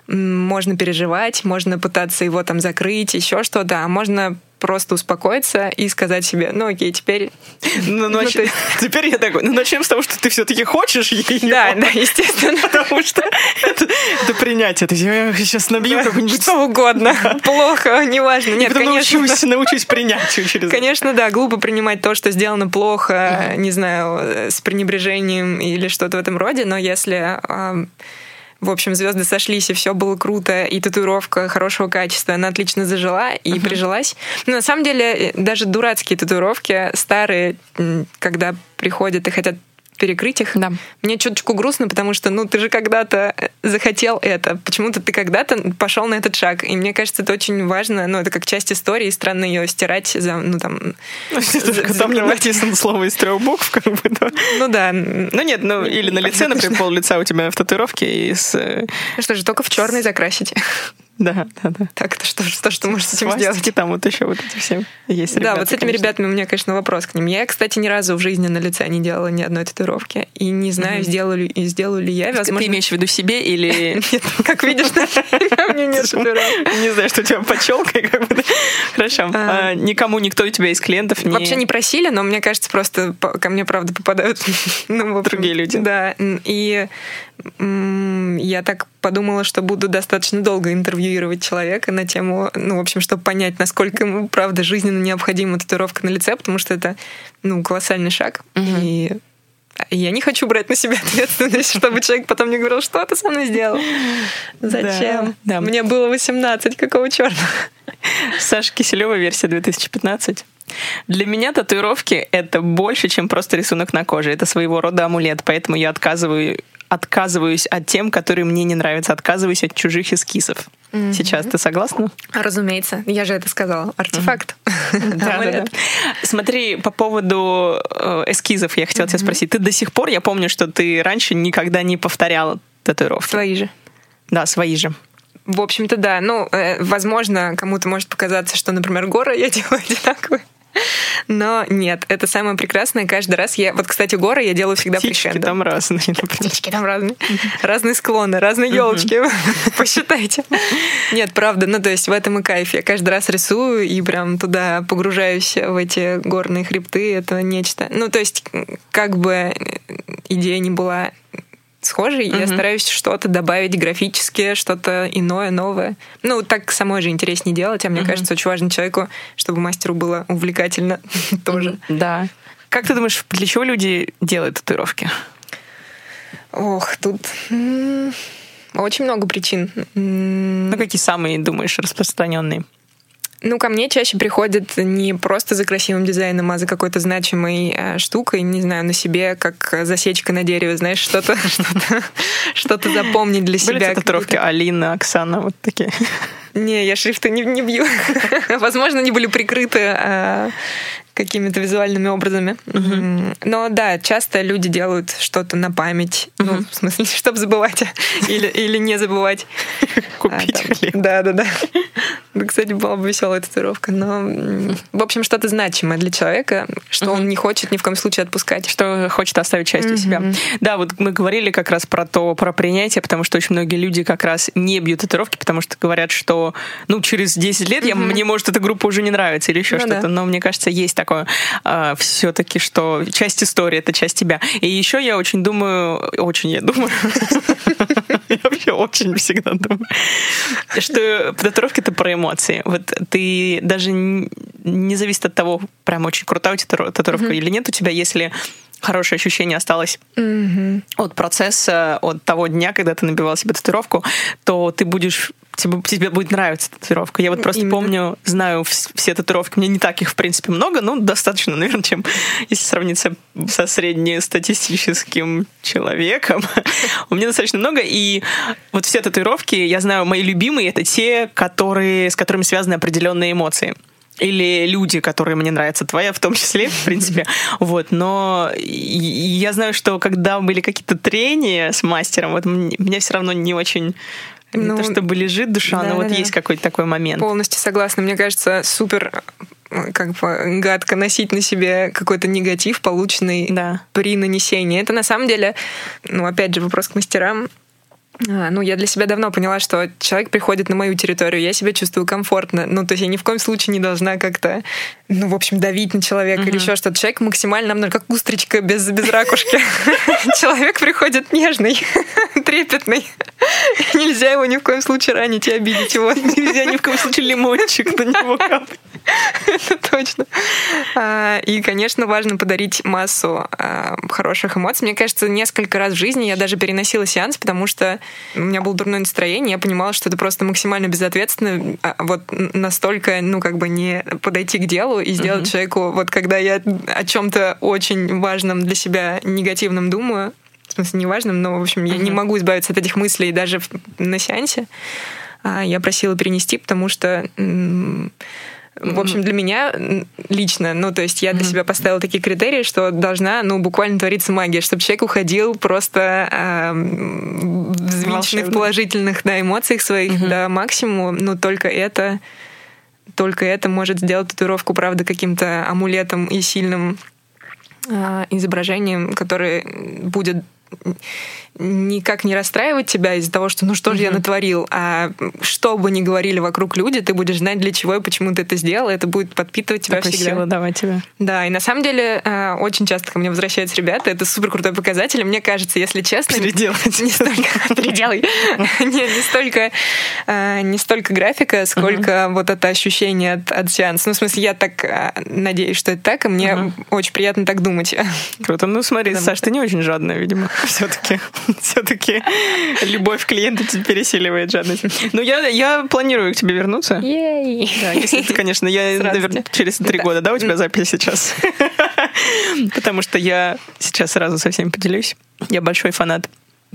можно переживать, можно пытаться его там закрыть, еще что-то, а можно просто успокоиться и сказать себе, ну окей, теперь... Ну, ну, нач... ты... Теперь я такой, ну начнем с того, что ты все-таки хочешь ее. Да, да, естественно. Потому что это, это принятие. Есть я сейчас набью да, какую-нибудь... Что угодно. Плохо, неважно. Нет, конечно. Научусь, научусь принятию через Конечно, да, глупо принимать то, что сделано плохо, не знаю, с пренебрежением или что-то в этом роде, но если в общем, звезды сошлись, и все было круто, и татуировка хорошего качества, она отлично зажила и uh-huh. прижилась. Но на самом деле, даже дурацкие татуировки, старые, когда приходят и хотят перекрыть их. Да. Мне чуточку грустно, потому что, ну, ты же когда-то захотел это. Почему-то ты когда-то пошел на этот шаг. И мне кажется, это очень важно. Ну, это как часть истории, и странно ее стирать за, ну, там... Там не написано слово из трех букв, как бы, да. Ну, да. Ну, нет, ну, или на лице, например, пол лица у тебя в татуировке из... Э, ну что же, только в черный закрасить. Да, да, да. Так, это что, что, что можешь с этим сделать? там вот еще вот эти все есть ребята, Да, вот с этими конечно. ребятами у меня, конечно, вопрос к ним. Я, кстати, ни разу в жизни на лице не делала ни одной татуировки. И не знаю, mm-hmm. сделала, ли, сделала ли я. Возможно... Ты имеешь в виду себе или... Нет, как видишь, у меня нет татуировок. Не знаю, что у тебя под челкой. Хорошо. А. А, никому, никто у тебя из клиентов не... Вообще не просили, но мне кажется, просто ко мне, правда, попадают ну, другие люди. Да, и я так подумала, что буду достаточно долго интервьюировать человека на тему, ну, в общем, чтобы понять, насколько ему, правда, жизненно необходима татуировка на лице, потому что это, ну, колоссальный шаг. Угу. И я не хочу брать на себя ответственность, чтобы человек потом не говорил, что ты со мной сделал. Зачем? Да, да. Мне было 18, какого черта? Саша Киселева, версия 2015. Для меня татуировки — это больше, чем просто рисунок на коже. Это своего рода амулет, поэтому я отказываю отказываюсь от тем, которые мне не нравятся, отказываюсь от чужих эскизов. Mm-hmm. Сейчас ты согласна? Разумеется, я же это сказала. Артефакт. Смотри, по поводу э, эскизов я хотела тебя спросить. Ты до сих пор, я помню, что ты раньше никогда не повторяла татуировки. Свои же. Да, свои же. В общем-то, да. Ну, э, возможно, кому-то может показаться, что, например, горы я делаю одинаковые. Но нет, это самое прекрасное. Каждый раз я... Вот, кстати, горы я делаю всегда Птички фришендом. там разные. Птички там разные. Разные склоны, разные елочки. Посчитайте. Нет, правда, ну то есть в этом и кайф. Я каждый раз рисую и прям туда погружаюсь в эти горные хребты. Это нечто. Ну то есть как бы идея не была схожей, я стараюсь что-то добавить графически, что-то иное, новое. Ну, так самой же интереснее делать, а мне кажется, очень важно человеку, чтобы мастеру было увлекательно тоже. Да. Как ты думаешь, для чего люди делают татуировки? Ох, тут очень много причин. Ну, какие самые, думаешь, распространенные? Ну, ко мне чаще приходят не просто за красивым дизайном, а за какой-то значимой э, штукой, не знаю, на себе, как засечка на дереве, знаешь, что-то что-то запомнить для Были себя. ли татуировки Алина, Оксана, вот такие? Не, я шрифты не, не бью. Возможно, они были прикрыты э, какими-то визуальными образами. Но да, часто люди делают что-то на память. Ну, в смысле, чтобы забывать или, или не забывать. Купить А, там- хлеб. Да, да, да. Ну, Кстати, была бы веселая татуировка. Но, в общем, что-то значимое для человека, что он не хочет ни в коем случае отпускать. что хочет оставить частью себя. Да, вот мы говорили как раз про то, про принятие, потому что очень многие люди как раз не бьют татуировки, потому что говорят, что ну через 10 лет я, мне может эта группа уже не нравится или еще Ну что-то. да. Но мне кажется, есть такое все-таки, что часть истории это часть тебя. И еще я очень думаю, очень я думаю, я вообще очень всегда думаю, что татуировки это про эмоции. Вот ты даже не зависит от того, прям очень крутая у тебя тату- татуировка или нет у тебя, если хорошее ощущение осталось от процесса, от того дня, когда ты набивал себе татуировку, то ты будешь тебе, тебе будет нравиться татуировка. Я вот просто Именно. помню, знаю вс- все татуировки. Меня не так их, в принципе, много, но достаточно, наверное, чем если сравниться со среднестатистическим человеком. У меня достаточно много, и вот все татуировки, я знаю, мои любимые, это те, которые, с которыми связаны определенные эмоции или люди, которые мне нравятся, твоя в том числе, в принципе. Вот, но я знаю, что когда были какие-то трения с мастером, вот мне, все равно не очень не Ну, то чтобы лежит душа, но вот да-да-да. есть какой-то такой момент. Полностью согласна. Мне кажется, супер как бы гадко носить на себе какой-то негатив, полученный Да. при нанесении. Это на самом деле, ну, опять же, вопрос к мастерам. А, Ну, я для себя давно поняла, что человек приходит на мою территорию, я себя чувствую комфортно. Ну, то есть я ни в коем случае не должна как-то, ну, в общем, давить на человека или еще что-то. Человек максимально мной, как устричка без, без ракушки. Человек приходит нежный, трепетный. Нельзя его ни в коем случае ранить и обидеть его. Нельзя ни в коем случае лимончик на него капать. Это точно. А, И, конечно, важно подарить массу а, хороших эмоций. Мне кажется, несколько раз в жизни я даже переносила сеанс, потому что у меня было дурное настроение, я понимала, что это просто максимально безответственно, а, вот настолько, ну, как бы не подойти к делу и сделать человеку, вот когда я о чем-то очень важном для себя негативном думаю, в смысле, не важном, но, в общем, я не могу избавиться от этих мыслей даже на сеансе. А, Я просила перенести, потому что в общем, для меня лично, ну, то есть я для себя поставила такие критерии, что должна, ну, буквально твориться магия, чтобы человек уходил просто эм, взвинченный в Волшебно. положительных да, эмоциях своих до максимума. Ну, только это, только это может сделать татуировку, правда, каким-то амулетом и сильным а, изображением, которое будет никак не расстраивать тебя из-за того, что ну что же я натворил, а что бы ни говорили вокруг люди, ты будешь знать, для чего и почему ты это сделал, и это будет подпитывать тебя Такой всегда. силы давать тебе. Да, и на самом деле э, очень часто ко мне возвращаются ребята, это супер крутой показатель. Мне кажется, если честно, Переделать. не столько переделай, не, столько э, не столько графика, сколько вот это ощущение от, сеанса. Ну, в смысле, я так э, надеюсь, что это так, и мне очень приятно так думать. Круто. Ну, смотри, Саш, ты не очень жадная, видимо. Все-таки. Все-таки любовь клиента пересиливает жадность. Ну, я, я планирую к тебе вернуться. Ей! Да, если ты, конечно, я, наверное, через три Да. года, да, у тебя запись сейчас? Потому что я сейчас сразу со всеми поделюсь. Я большой фанат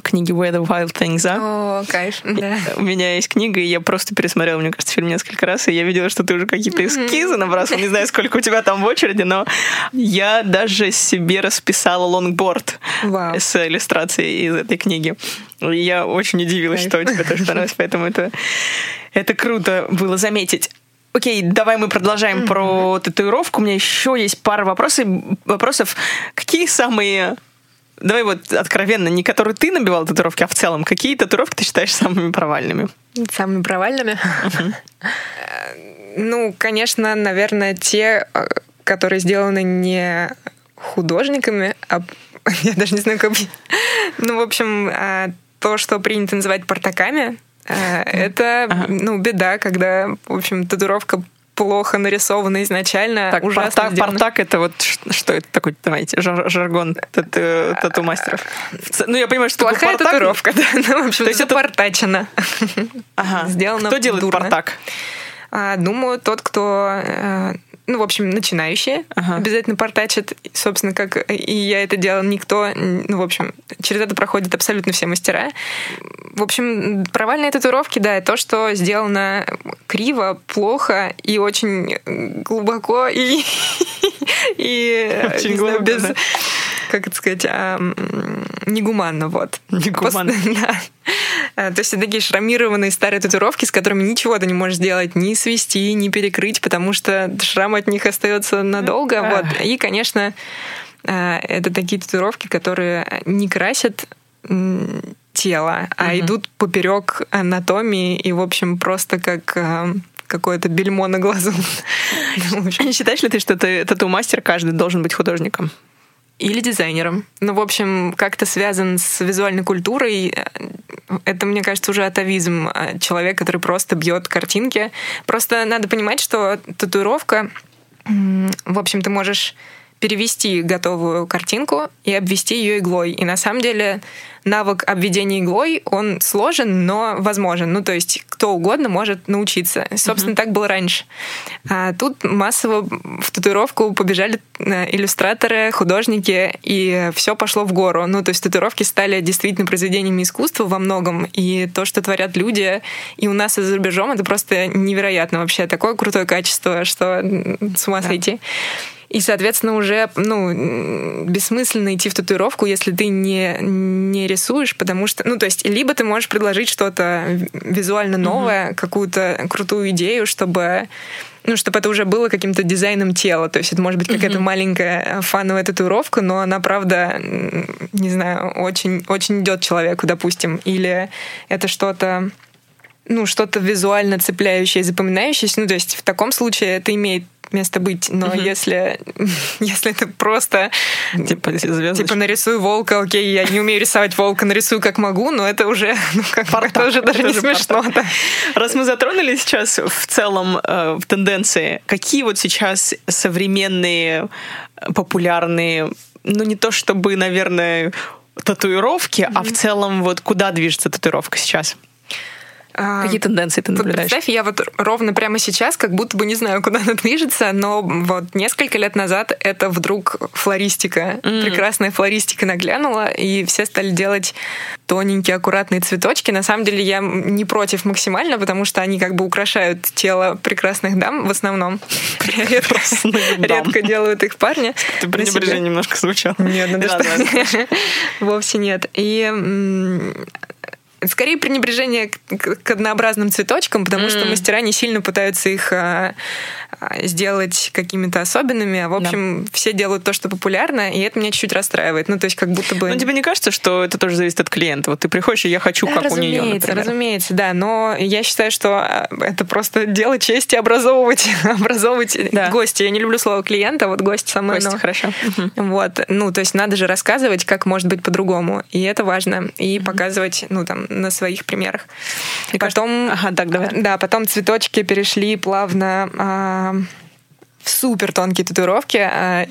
книги Where the Wild Things Are. О, кайф, да. У меня есть книга, и я просто пересмотрела, мне кажется, фильм несколько раз, и я видела, что ты уже какие-то эскизы набросал. Не знаю, сколько у тебя там в очереди, но я даже себе расписала лонгборд Вау. с иллюстрацией из этой книги. И я очень удивилась, Кайф. что у тебя тоже понравилось, поэтому это, это круто было заметить. Окей, давай мы продолжаем mm-hmm. про татуировку. У меня еще есть пара вопросов. вопросов. Какие самые Давай вот откровенно, не которые ты набивал татуировки, а в целом, какие татуировки ты считаешь самыми провальными? Самыми провальными? Ну, конечно, наверное, те, э, которые сделаны не художниками, а я даже не знаю, как... Ну, в общем, а, то, что принято называть портаками, э, это, ну, беда, когда, в общем, татуировка плохо нарисовано изначально, так, ужасно портак, портак это вот что это такой, давайте, жар, жаргон тату, тату мастеров. Ну, я понимаю, что Плохая портак... татуировка, да. Ну, в общем, То есть это портачено. Ага. Сделано Кто делает дурно. портак? А, думаю, тот, кто э, ну, в общем, начинающие ага. обязательно портачат, собственно, как и я это делала, никто, ну, в общем, через это проходят абсолютно все мастера. В общем, провальные татуировки, да, то, что сделано криво, плохо и очень глубоко, и, и очень глубоко, без, как это сказать, а, негуманно, вот. Негуманно. Пост, да. А, то есть это такие шрамированные старые татуировки, с которыми ничего ты не можешь сделать, ни свести, ни перекрыть, потому что шрам от них остается надолго. Вот. И, конечно, а, это такие татуировки, которые не красят тело, а угу. идут поперек анатомии и, в общем, просто как а, какое-то бельмо на глазу. Считаешь ли ты, что тату-мастер каждый должен быть художником? Или дизайнером. Ну, в общем, как-то связан с визуальной культурой. Это, мне кажется, уже атовизм. А, человек, который просто бьет картинки. Просто надо понимать, что татуировка, в общем, ты можешь перевести готовую картинку и обвести ее иглой. И на самом деле навык обведения иглой, он сложен, но возможен. Ну, то есть кто угодно может научиться. Собственно, mm-hmm. так было раньше. А тут массово в татуировку побежали э, иллюстраторы, художники, и все пошло в гору. Ну, то есть татуировки стали действительно произведениями искусства во многом, и то, что творят люди и у нас, и за рубежом, это просто невероятно вообще. Такое крутое качество, что с ума сойти. Да. И, соответственно, уже ну, бессмысленно идти в татуировку, если ты не, не рисуешь, потому что, ну, то есть, либо ты можешь предложить что-то визуально новое, mm-hmm. какую-то крутую идею, чтобы ну, чтобы это уже было каким-то дизайном тела. То есть это может быть какая-то mm-hmm. маленькая фановая татуировка, но она, правда, не знаю, очень, очень идет человеку, допустим. Или это что-то ну, что-то визуально цепляющее запоминающееся. Ну, то есть в таком случае это имеет место быть. Но угу. если, если это просто типа, типа нарисую волка, окей, я не умею рисовать волка, нарисую как могу, но это уже, ну, как бы, это уже даже это не смешно. Да. Раз мы затронули сейчас в целом э, в тенденции, какие вот сейчас современные популярные, ну не то чтобы, наверное, татуировки, mm-hmm. а в целом вот куда движется татуировка сейчас? А, Какие тенденции ты наблюдаешь? Вот представь, я вот ровно прямо сейчас как будто бы не знаю, куда она движется, но вот несколько лет назад это вдруг флористика, mm. прекрасная флористика наглянула, и все стали делать тоненькие, аккуратные цветочки. На самом деле я не против максимально, потому что они как бы украшают тело прекрасных дам в основном. Редко делают их парни. Ты пренебрежение немножко звучало. Нет, ну что. Вовсе нет. И скорее пренебрежение к, к однообразным цветочкам, потому mm. что мастера не сильно пытаются их а, а, сделать какими-то особенными. А в общем, да. все делают то, что популярно, и это меня чуть-чуть расстраивает. Ну, то есть как будто бы... Ну, тебе не кажется, что это тоже зависит от клиента? Вот ты приходишь, и я хочу, как разумеется, у нее, например. Разумеется, да. Но я считаю, что а, это просто дело чести образовывать, образовывать да. гостя. Я не люблю слово клиента, вот гость со мной. Гость, но... хорошо. Вот. Ну, то есть надо же рассказывать, как может быть по-другому. И это важно. И показывать, ну, там, на своих примерах. И потом, ага, так, давай. да, потом цветочки перешли плавно а, в супер тонкие татуировки. А,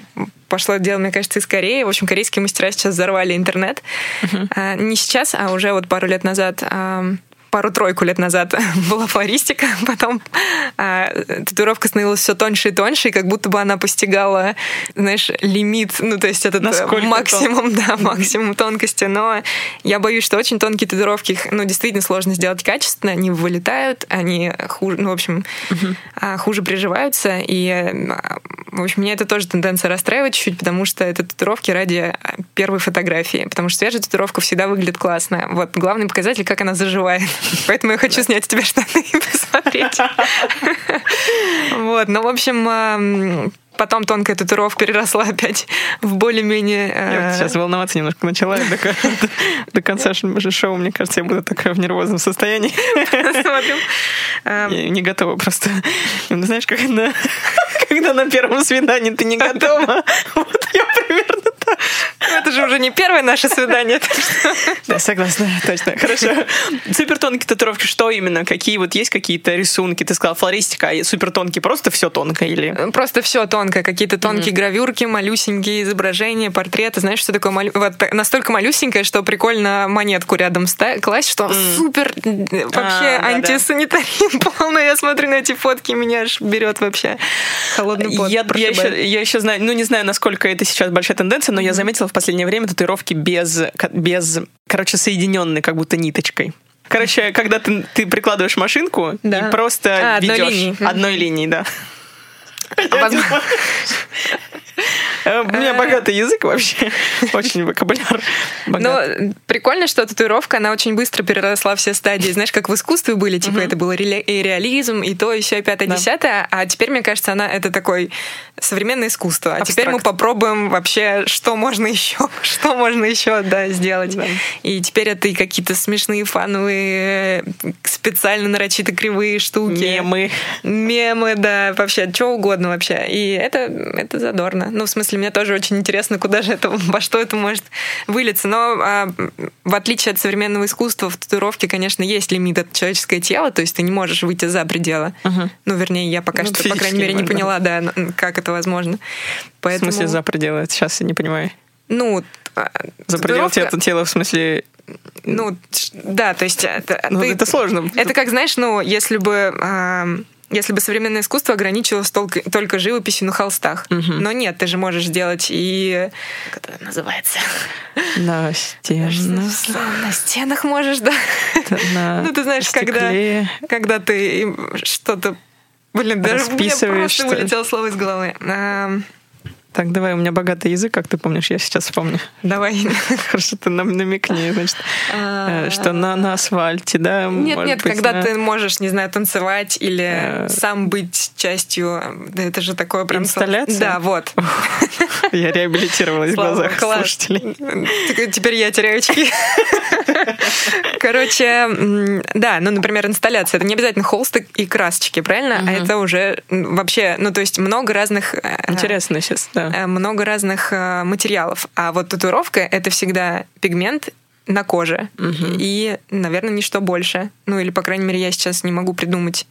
пошло дело, мне кажется, из Кореи. В общем, корейские мастера сейчас взорвали интернет. Uh-huh. А, не сейчас, а уже вот пару лет назад. А, пару-тройку лет назад была флористика, потом а, татуировка становилась все тоньше и тоньше, и как будто бы она постигала, знаешь, лимит, ну, то есть этот Насколько максимум, тон? да, максимум тонкости. Но я боюсь, что очень тонкие татуировки, ну, действительно сложно сделать качественно, они вылетают, они хуже, ну, в общем, uh-huh. хуже приживаются, и, а, в общем, меня это тоже тенденция расстраивать чуть-чуть, потому что это татуировки ради первой фотографии, потому что свежая татуировка всегда выглядит классно. Вот главный показатель, как она заживает. Поэтому я хочу снять с тебя штаны и посмотреть. Вот, ну, в общем, потом тонкая татуировка переросла опять в более-менее... Я вот сейчас волноваться немножко начала. До, до конца шоу, мне кажется, я буду такая в нервозном состоянии. Посмотрим. Я не готова просто. Знаешь, на, когда на первом свидании ты не готова. Вот я примерно это же уже не первое наше свидание. Да, согласна, точно. Хорошо. Супер тонкие татуировки, что именно? Какие вот есть какие-то рисунки? Ты сказала флористика, а супер тонкие просто все тонко или? Просто все тонко. Какие-то тонкие гравюрки, малюсенькие изображения, портреты. Знаешь, что такое настолько малюсенькое, что прикольно монетку рядом класть, что супер вообще а, антисанитария полная. Я смотрю на эти фотки, меня аж берет вообще холодный пот. Я, еще, знаю, ну не знаю, насколько это сейчас большая тенденция, но я заметила в последнее время татуировки без, без, короче, соединенной как будто ниточкой. Короче, когда ты, ты прикладываешь машинку да. и просто а, ведешь одной линией, одной линией да. Возможно. Э, у меня богатый язык вообще, очень вокабуляр. Ну, прикольно, что татуировка, она очень быстро переросла все стадии. Знаешь, как в искусстве были, типа, это было и реализм, и то, еще, и пятое, десятое, а теперь, мне кажется, она это такой современное искусство. А теперь мы попробуем вообще, что можно еще, что можно еще, да, сделать. И теперь это и какие-то смешные, фановые, специально нарочито кривые штуки. Мемы. Мемы, да, вообще, что угодно вообще. И это, это задорно. Ну, в смысле, мне тоже очень интересно, куда же это, во что это может вылиться. Но а, в отличие от современного искусства, в татуировке, конечно, есть лимит от человеческое тело, то есть ты не можешь выйти за пределы. Uh-huh. Ну, вернее, я пока ну, что, по крайней мере, не поняла, да, как это возможно. Поэтому... В смысле за пределы? Сейчас я не понимаю. Ну, а, за пределы тела, в смысле ну, да, то есть... Это, ну, ты, это сложно. Это как, знаешь, ну, если бы если бы современное искусство ограничивалось только, только живописью на холстах. Угу. Но нет, ты же можешь сделать и... Как это называется? На стенах. На стенах можешь, да. На ну, ты знаешь, когда, когда ты что-то... Блин, даже мне просто вылетело слово из головы. Так, давай, у меня богатый язык, как ты помнишь, я сейчас вспомню. Давай. Хорошо, ты нам намекни, значит, а, э, что на, на асфальте, да? Нет, нет, когда ты можешь, не знаю, танцевать или э, сам быть частью, это же такое прям... Инсталляция? Да, вот. Я реабилитировалась в глазах слушателей. Теперь я теряю очки. Короче, да, ну, например, инсталляция. Это не обязательно холсты и красочки, правильно? А это уже вообще, ну, то есть много разных... Э, Интересно сейчас, да. Э, много разных э, материалов. А вот татуировка — это всегда пигмент на коже. Угу. И, наверное, ничто больше. Ну, или, по крайней мере, я сейчас не могу придумать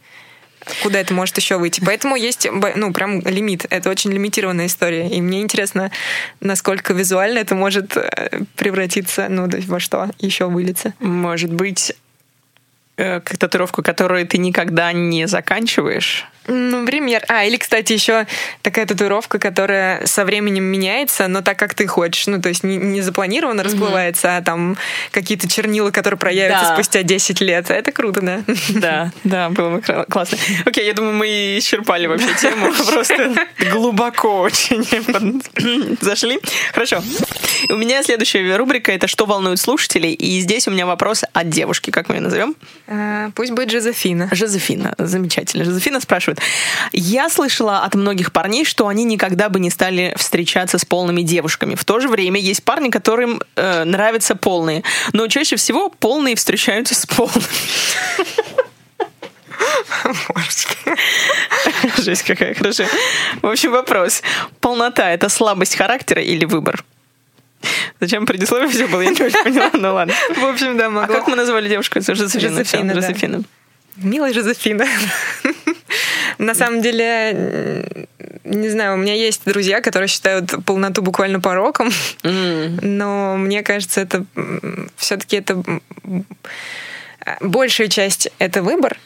куда это может еще выйти. Поэтому есть, ну, прям лимит. Это очень лимитированная история. И мне интересно, насколько визуально это может э, превратиться, ну, во что еще вылиться. Может быть, э, татуировку, которую ты никогда не заканчиваешь, ну, пример. А, или, кстати, еще такая татуировка, которая со временем меняется, но так, как ты хочешь. Ну, то есть не, не запланированно mm-hmm. расплывается, а там какие-то чернила, которые проявятся да. спустя 10 лет. Это круто, да? Да, да, было бы классно. Окей, я думаю, мы исчерпали вообще тему. Просто глубоко очень зашли. Хорошо. У меня следующая рубрика — это «Что волнует слушателей?» И здесь у меня вопрос от девушки. Как мы ее назовем? А, пусть будет Жозефина. Жозефина. Замечательно. Жозефина спрашивает, спрашивают. Я слышала от многих парней, что они никогда бы не стали встречаться с полными девушками. В то же время есть парни, которым э, нравятся полные. Но чаще всего полные встречаются с полными. Жесть какая, хорошо. В общем, вопрос. Полнота — это слабость характера или выбор? Зачем предисловие все было? Я не очень поняла, ну ладно. В общем, да, могла. А как мы назвали девушку? Жозефина. Жозефина, да. Жозефина. Милая Жозефина. На самом деле, не знаю, у меня есть друзья, которые считают полноту буквально пороком, но мне кажется, это все-таки это большая часть это выбор,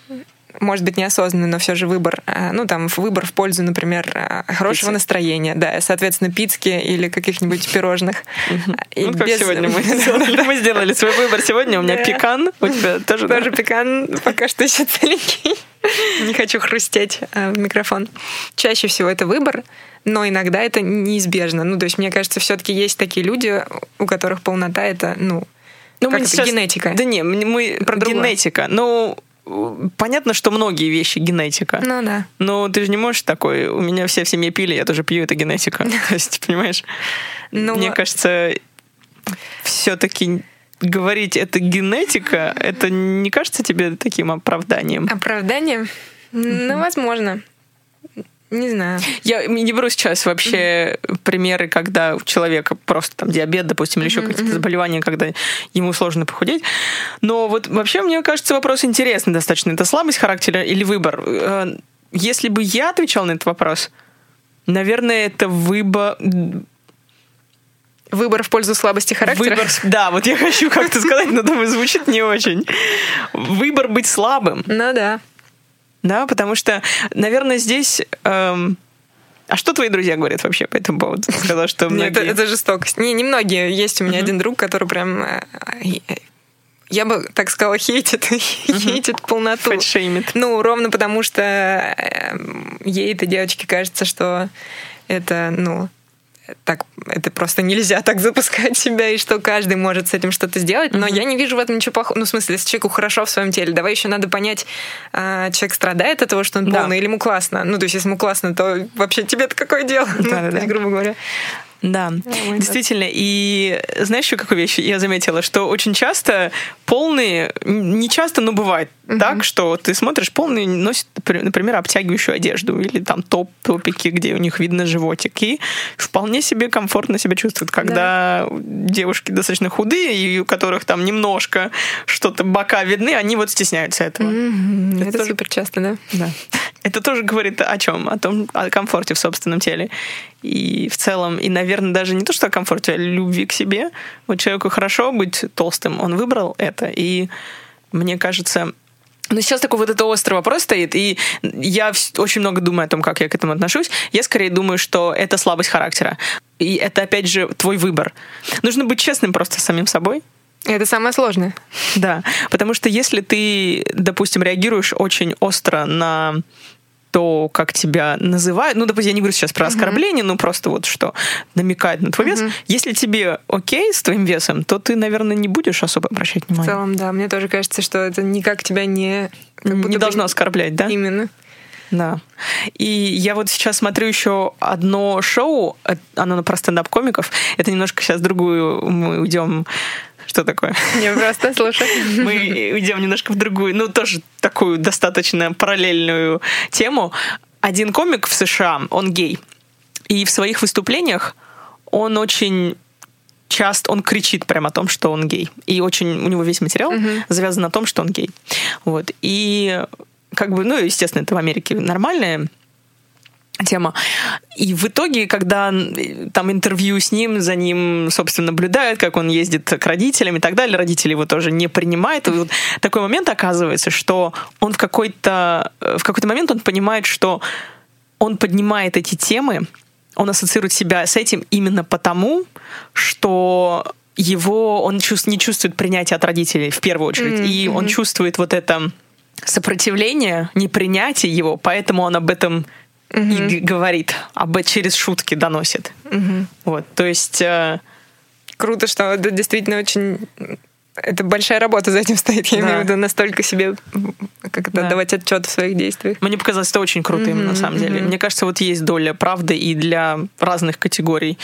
может быть, неосознанный, но все же выбор. А, ну, там, выбор в пользу, например, а, хорошего Пицца. настроения, да, соответственно, пиццки или каких-нибудь пирожных. Ну, как сегодня мы сделали. Мы сделали свой выбор. Сегодня у меня пекан, у тебя тоже, Тоже пекан, пока что еще целенький. Не хочу хрустеть а, в микрофон. Чаще всего это выбор, но иногда это неизбежно. Ну, то есть, мне кажется, все-таки есть такие люди, у которых полнота это, ну, Ну, как мы это, сейчас- генетика. Да не, мы Про генетика. Ну, э, понятно, что многие вещи генетика. Ну да. Но ты же не можешь такой, у меня все в семье пили, я тоже пью, это генетика. То есть, понимаешь? Ну, Мне кажется, все-таки говорить это генетика, это не кажется тебе таким оправданием? Оправдание? Ну, возможно. Не знаю. Я не беру сейчас вообще примеры, когда у человека просто там диабет, допустим, или еще какие-то заболевания, когда ему сложно похудеть. Но вот вообще, мне кажется, вопрос интересный достаточно. Это слабость характера или выбор? Э, Если бы я отвечал на этот вопрос, наверное, это выбор... Выбор в пользу слабости характера. Выбор, да, вот я хочу как-то сказать, но думаю, звучит не очень. Выбор быть слабым. Ну да. Да, потому что, наверное, здесь... эм, А что твои друзья говорят вообще по этому поводу? Ты сказала, что Ну, это, многие... это жестокость. Не, немногие. Есть у меня один друг, который прям... э, э, Я бы так сказала, хейтит, хейтит полноту. Фэтшеймит. Ну, ровно потому, что э, ей, этой девочке, кажется, что это, ну, так, это просто нельзя так запускать себя, и что каждый может с этим что-то сделать. Но я не вижу в этом ничего плохого. Ну, в смысле, если человеку хорошо в своем теле, давай еще надо понять, а, человек страдает от того, что он Да. полный, или ему классно. Ну, то есть, если ему классно, то вообще тебе-то какое дело? Ну, Да-да-да. то есть, грубо говоря. Да, мой действительно. И знаешь, еще какую вещь я заметила? Что очень часто полные, не часто, но бывает так, что ты смотришь, полные носят, напр- например, обтягивающую одежду или там топ, топики, где у них видно животик, и вполне себе комфортно себя чувствуют, когда девушки достаточно худые, и у которых там немножко что-то бока видны, они вот стесняются этого. Мгм. Это тоже- супер часто, да? Да. Это тоже говорит о чем? О том, о комфорте в собственном теле. И в целом, и, наверное, даже не то, что о комфорте, а о любви к себе. Вот человеку хорошо быть толстым, он выбрал это. И мне кажется, ну, сейчас такой вот это острый вопрос стоит, и я очень много думаю о том, как я к этому отношусь. Я скорее думаю, что это слабость характера. И это, опять же, твой выбор. Нужно быть честным просто с самим собой. Это самое сложное. Да, потому что если ты, допустим, реагируешь очень остро на то, как тебя называют, ну, допустим, я не говорю сейчас про оскорбление, ну, просто вот что намекает на твой вес. Если тебе окей с твоим весом, то ты, наверное, не будешь особо обращать В внимание. целом, да. Мне тоже кажется, что это никак тебя не... Не бы- должно оскорблять, да? Именно. Да. И я вот сейчас смотрю еще одно шоу, э, оно про стендап-комиков. Это немножко сейчас другую мы уйдем. Что такое? Не просто, слушай. мы идем немножко в другую, ну, тоже такую достаточно параллельную тему. Один комик в США, он гей. И в своих выступлениях он очень часто, он кричит прямо о том, что он гей. И очень, у него весь материал завязан на том, что он гей. Вот. И как бы, ну, естественно, это в Америке нормальная тема. И в итоге, когда там интервью с ним, за ним, собственно, наблюдают, как он ездит к родителям и так далее, родители его тоже не принимают. И вот такой момент оказывается, что он в какой-то э, в какой-то момент он понимает, что он поднимает эти темы, он ассоциирует себя с этим именно потому, что его он чувств- не чувствует принятия от родителей в первую очередь, и он чувствует вот это сопротивление, непринятие его, поэтому он об этом и г- говорит, э- через шутки доносит. Вот, то есть э, Круто, что это действительно очень... Это большая работа за этим стоит. Я Да. имею в виду настолько себе как это, Да. давать отчет в своих действиях. мне показалось это очень круто именно, на самом деле. Мне кажется, вот есть доля правды и для разных категорий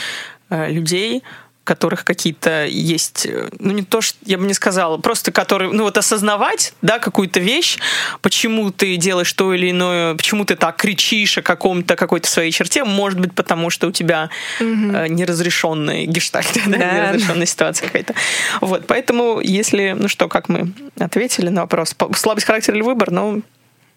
э, людей, которых какие-то есть, э, ну не то, что я бы не сказала, просто которые, ну вот осознавать, да, какую-то вещь, почему ты делаешь то или иное, почему ты так кричишь о каком-то какой-то своей черте, может быть, потому что у тебя э, неразрешенный гештальт, да, Да. неразрешенная ситуация какая-то. Вот, поэтому, если, ну что, как мы ответили на вопрос, слабость характера или выбор, ну,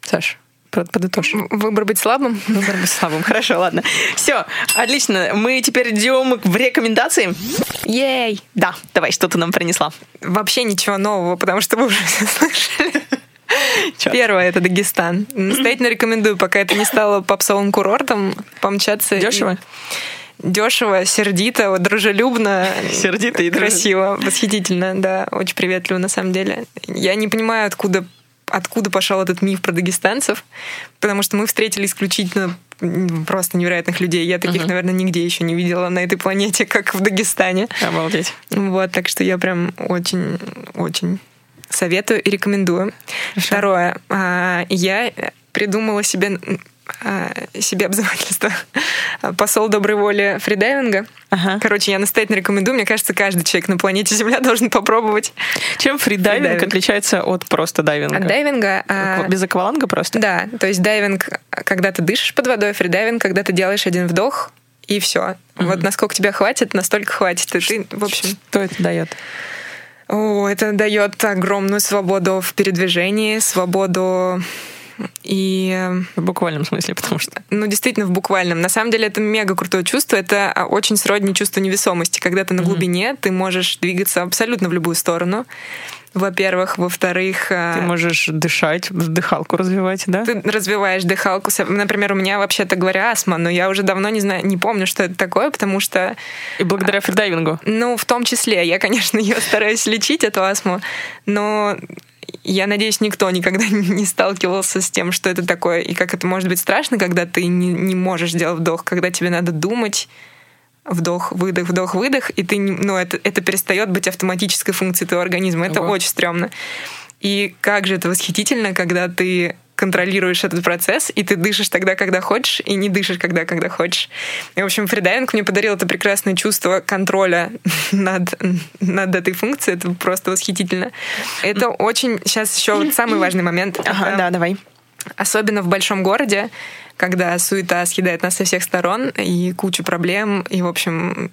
Саш, подытожь. Выбор быть слабым. Выбор быть слабым. Хорошо, ладно. Все, отлично. Мы теперь идем в рекомендации. Ей! Да, давай, что ты нам принесла? Вообще ничего нового, потому что вы уже все слышали. Чёрт. Первое — это Дагестан. Настоятельно рекомендую, пока это не стало попсовым курортом, помчаться. и- Дешево? Дешево, сердито, вот, дружелюбно. Сердито и красиво, восхитительно, да, очень приветливо на самом деле. Я не понимаю, откуда откуда пошел этот миф про дагестанцев, потому что мы встретили исключительно просто невероятных людей. Я таких, наверное, нигде еще не видела на этой планете, как в Дагестане. Обалдеть. Вот, так что я прям очень, очень советую и рекомендую. Второе, а, я придумала себе себе обзывательство посол доброй воли фридайвинга. Ага. Короче, я настоятельно рекомендую. Мне кажется, каждый человек на планете Земля должен попробовать. Чем фридайвинг, Фридайвинг. отличается от просто дайвинга? От дайвинга... а, Без акваланга просто? Да, то есть дайвинг, когда ты дышишь под водой, фридайвинг, когда ты делаешь один вдох, и все. Вот насколько тебя хватит, настолько хватит. И ты, в общем, Что это дает? о, это дает огромную свободу в передвижении, свободу и В буквальном смысле, потому что... ну, действительно, в буквальном. На самом деле, это мега крутое чувство. Это а, очень сродни чувству невесомости. Когда ты на глубине, ты можешь двигаться абсолютно в любую сторону. Во-первых. Во-вторых, а, Ты можешь дышать, дыхалку развивать, да? ты развиваешь дыхалку. Например, у меня, вообще-то говоря, астма, но я уже давно не знаю, не помню, что это такое, потому что И благодаря фридайвингу. ну, в том числе, я, конечно, ее стараюсь лечить, эту астму, но я надеюсь, никто никогда не сталкивался с тем, что это такое, и как это может быть страшно, когда ты не, не можешь сделать вдох, когда тебе надо думать, вдох, выдох, вдох, выдох, и ты, ну, это, это перестает быть автоматической функцией твоего организма. Это Ого. очень стрёмно. И как же это восхитительно, когда ты контролируешь этот процесс, и ты дышишь тогда, когда хочешь, и не дышишь, когда, когда хочешь. И, в общем, фридайвинг мне подарил это прекрасное чувство контроля над, над этой функцией. Это просто восхитительно. Это очень... Сейчас еще вот самый важный момент. Ага, Это да, давай. Особенно в большом городе, когда суета съедает нас со всех сторон, и куча проблем, и, в общем,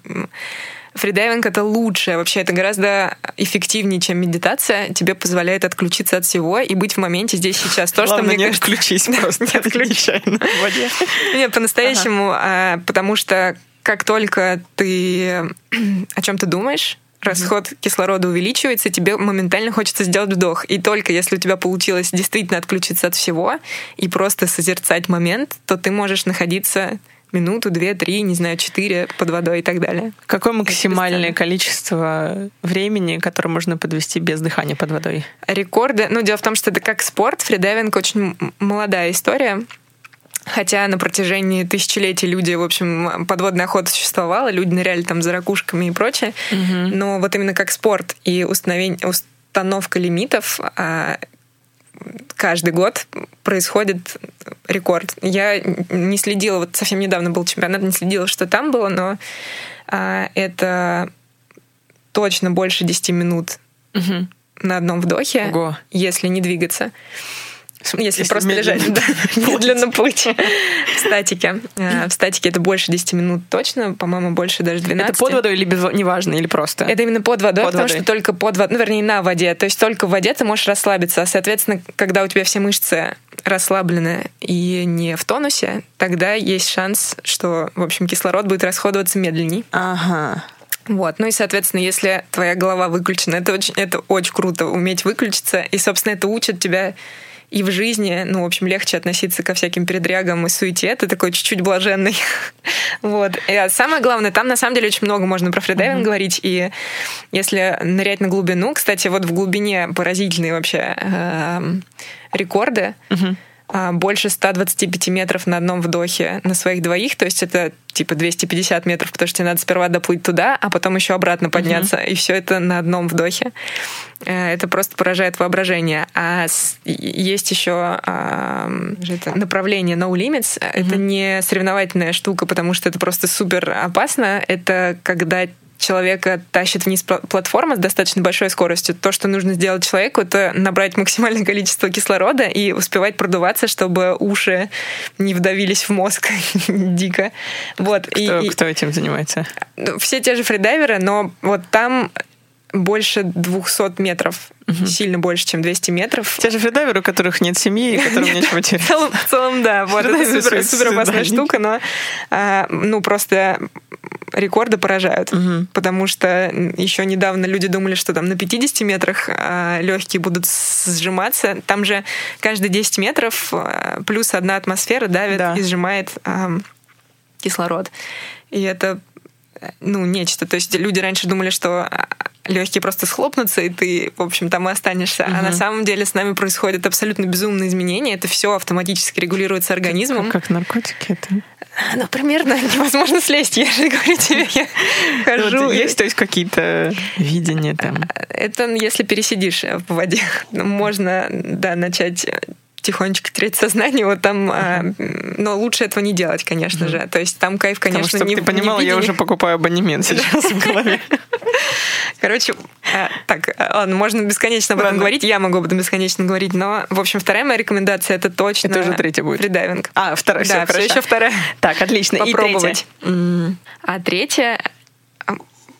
фридайвинг — это лучшее. Вообще, это гораздо эффективнее, чем медитация. Тебе позволяет отключиться от всего и быть в моменте здесь сейчас. То, Главное, что мне не кажется- отключись просто. Не. Нечаянно в воде. Нет, по-настоящему, а, потому что как только ты о чем ты думаешь, расход кислорода увеличивается, тебе моментально хочется сделать вдох. И только если у тебя получилось действительно отключиться от всего и просто созерцать момент, то ты можешь находиться минуту, две, три, не знаю, четыре под водой и так далее. Какое максимальное количество времени, которое можно подвести без дыхания под водой? Рекорды. Ну, дело в том, что это как спорт. Фридайвинг очень молодая история. Хотя на протяжении тысячелетий люди, в общем, подводная охота существовала, люди ныряли там за ракушками и прочее. Но вот именно как спорт и установень- установка лимитов а, каждый год происходит рекорд. Я не следила, вот совсем недавно был чемпионат, не следила, что там было, но а, это точно больше 10 минут на одном вдохе, Ого. если не двигаться. Если, Если просто медленно лежать, да, медленно плыть в статике. Э, В статике это больше 10 минут точно, по-моему, больше даже 12. Это под водой или без неважно, или просто? Это именно под водой, Под потому водой. что только под водой, ну, вернее, на воде. То есть только в воде ты можешь расслабиться. А, соответственно, когда у тебя все мышцы расслаблены и не в тонусе, тогда есть шанс, что, в общем, кислород будет расходоваться медленней. Ага. Вот. Ну и, соответственно, если твоя голова выключена, это очень, это очень круто, уметь выключиться. И, собственно, это учит тебя и в жизни, ну, в общем, легче относиться ко всяким передрягам и суете. Ты такой чуть-чуть блаженный. вот. И, а самое главное, там на самом деле очень много можно про фридайвинг говорить. И если нырять на глубину, кстати, вот в глубине поразительные вообще эм, рекорды. А, больше 125 метров на одном вдохе на своих двоих, то есть это типа 250 метров, потому что тебе надо сперва доплыть туда, а потом еще обратно подняться, и все это на одном вдохе. Э, Это просто поражает воображение. А есть еще же это направление No Limits. Это не соревновательная штука, потому что это просто супер опасно. Это когда человека тащит вниз пла- платформа с достаточно большой скоростью, то, что нужно сделать человеку, это набрать максимальное количество кислорода и успевать продуваться, чтобы уши не вдавились в мозг дико. Вот. И- Кто, и- кто этим занимается? ну, все те же фридайверы, но вот там больше 200 метров, сильно больше, чем 200 метров. Те же фридайверы, у которых нет семьи и которым нечего В терять. целом, в целом, да, вот это супер, супер опасная штука, но а, ну просто рекорды поражают, потому что еще недавно люди думали, что там на 50 метрах легкие будут сжиматься. Там же каждые 10 метров а, плюс одна атмосфера давит Да. и сжимает ам, кислород. И это ну, нечто. То есть люди раньше думали, что а, легкие просто схлопнутся, и ты, в общем, там и останешься. А на самом деле с нами происходят абсолютно безумные изменения. Это все автоматически регулируется организмом. Как наркотики это? Ну, примерно невозможно слезть, я же говорю тебе, я хожу. Вот и- есть, то есть какие-то видения там. Это если пересидишь в воде. Можно, да, начать тихонечко терять сознание, вот там, а, но лучше этого не делать, конечно же. То есть там кайф, Потому конечно, что, не ты понимала, я уже покупаю абонемент сейчас в голове. Короче, а, так, ладно, можно бесконечно об этом говорить, я могу об этом бесконечно говорить, но, в общем, вторая моя рекомендация это точно Это уже третья будет. фридайвинг. А, вторая, Да, все, все еще вторая. Так, отлично. И Попробовать. А третья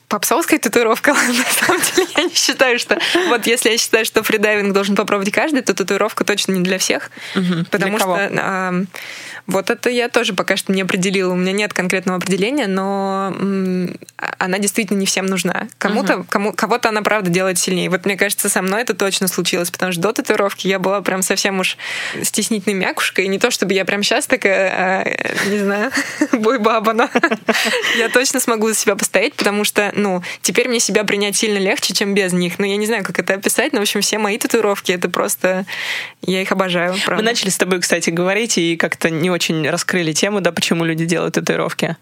попсовская татуировка. На самом деле я не считаю, что... Вот если я считаю, что фридайвинг должен попробовать каждый, то татуировка точно не для всех. Потому Для кого? что а, вот это я тоже пока что не определила. У меня нет конкретного определения, но м, а- она действительно не всем нужна. Кому-то, кому, кого-то она правда делает сильнее. Вот мне кажется, со мной это точно случилось, потому что до татуировки я была прям совсем уж стеснительной мякушкой. И не то, чтобы я прям сейчас такая, а, не знаю, бой-баба, но я точно смогу за себя постоять, потому что, ну, теперь мне себя принять сильно легче, чем без них. Ну, я не знаю, как это описать, но, в общем, все мои татуировки, это просто... Я их обожаю, Мы правда. начали с тобой, кстати, говорить и как-то не очень раскрыли тему, да, почему люди делают татуировки.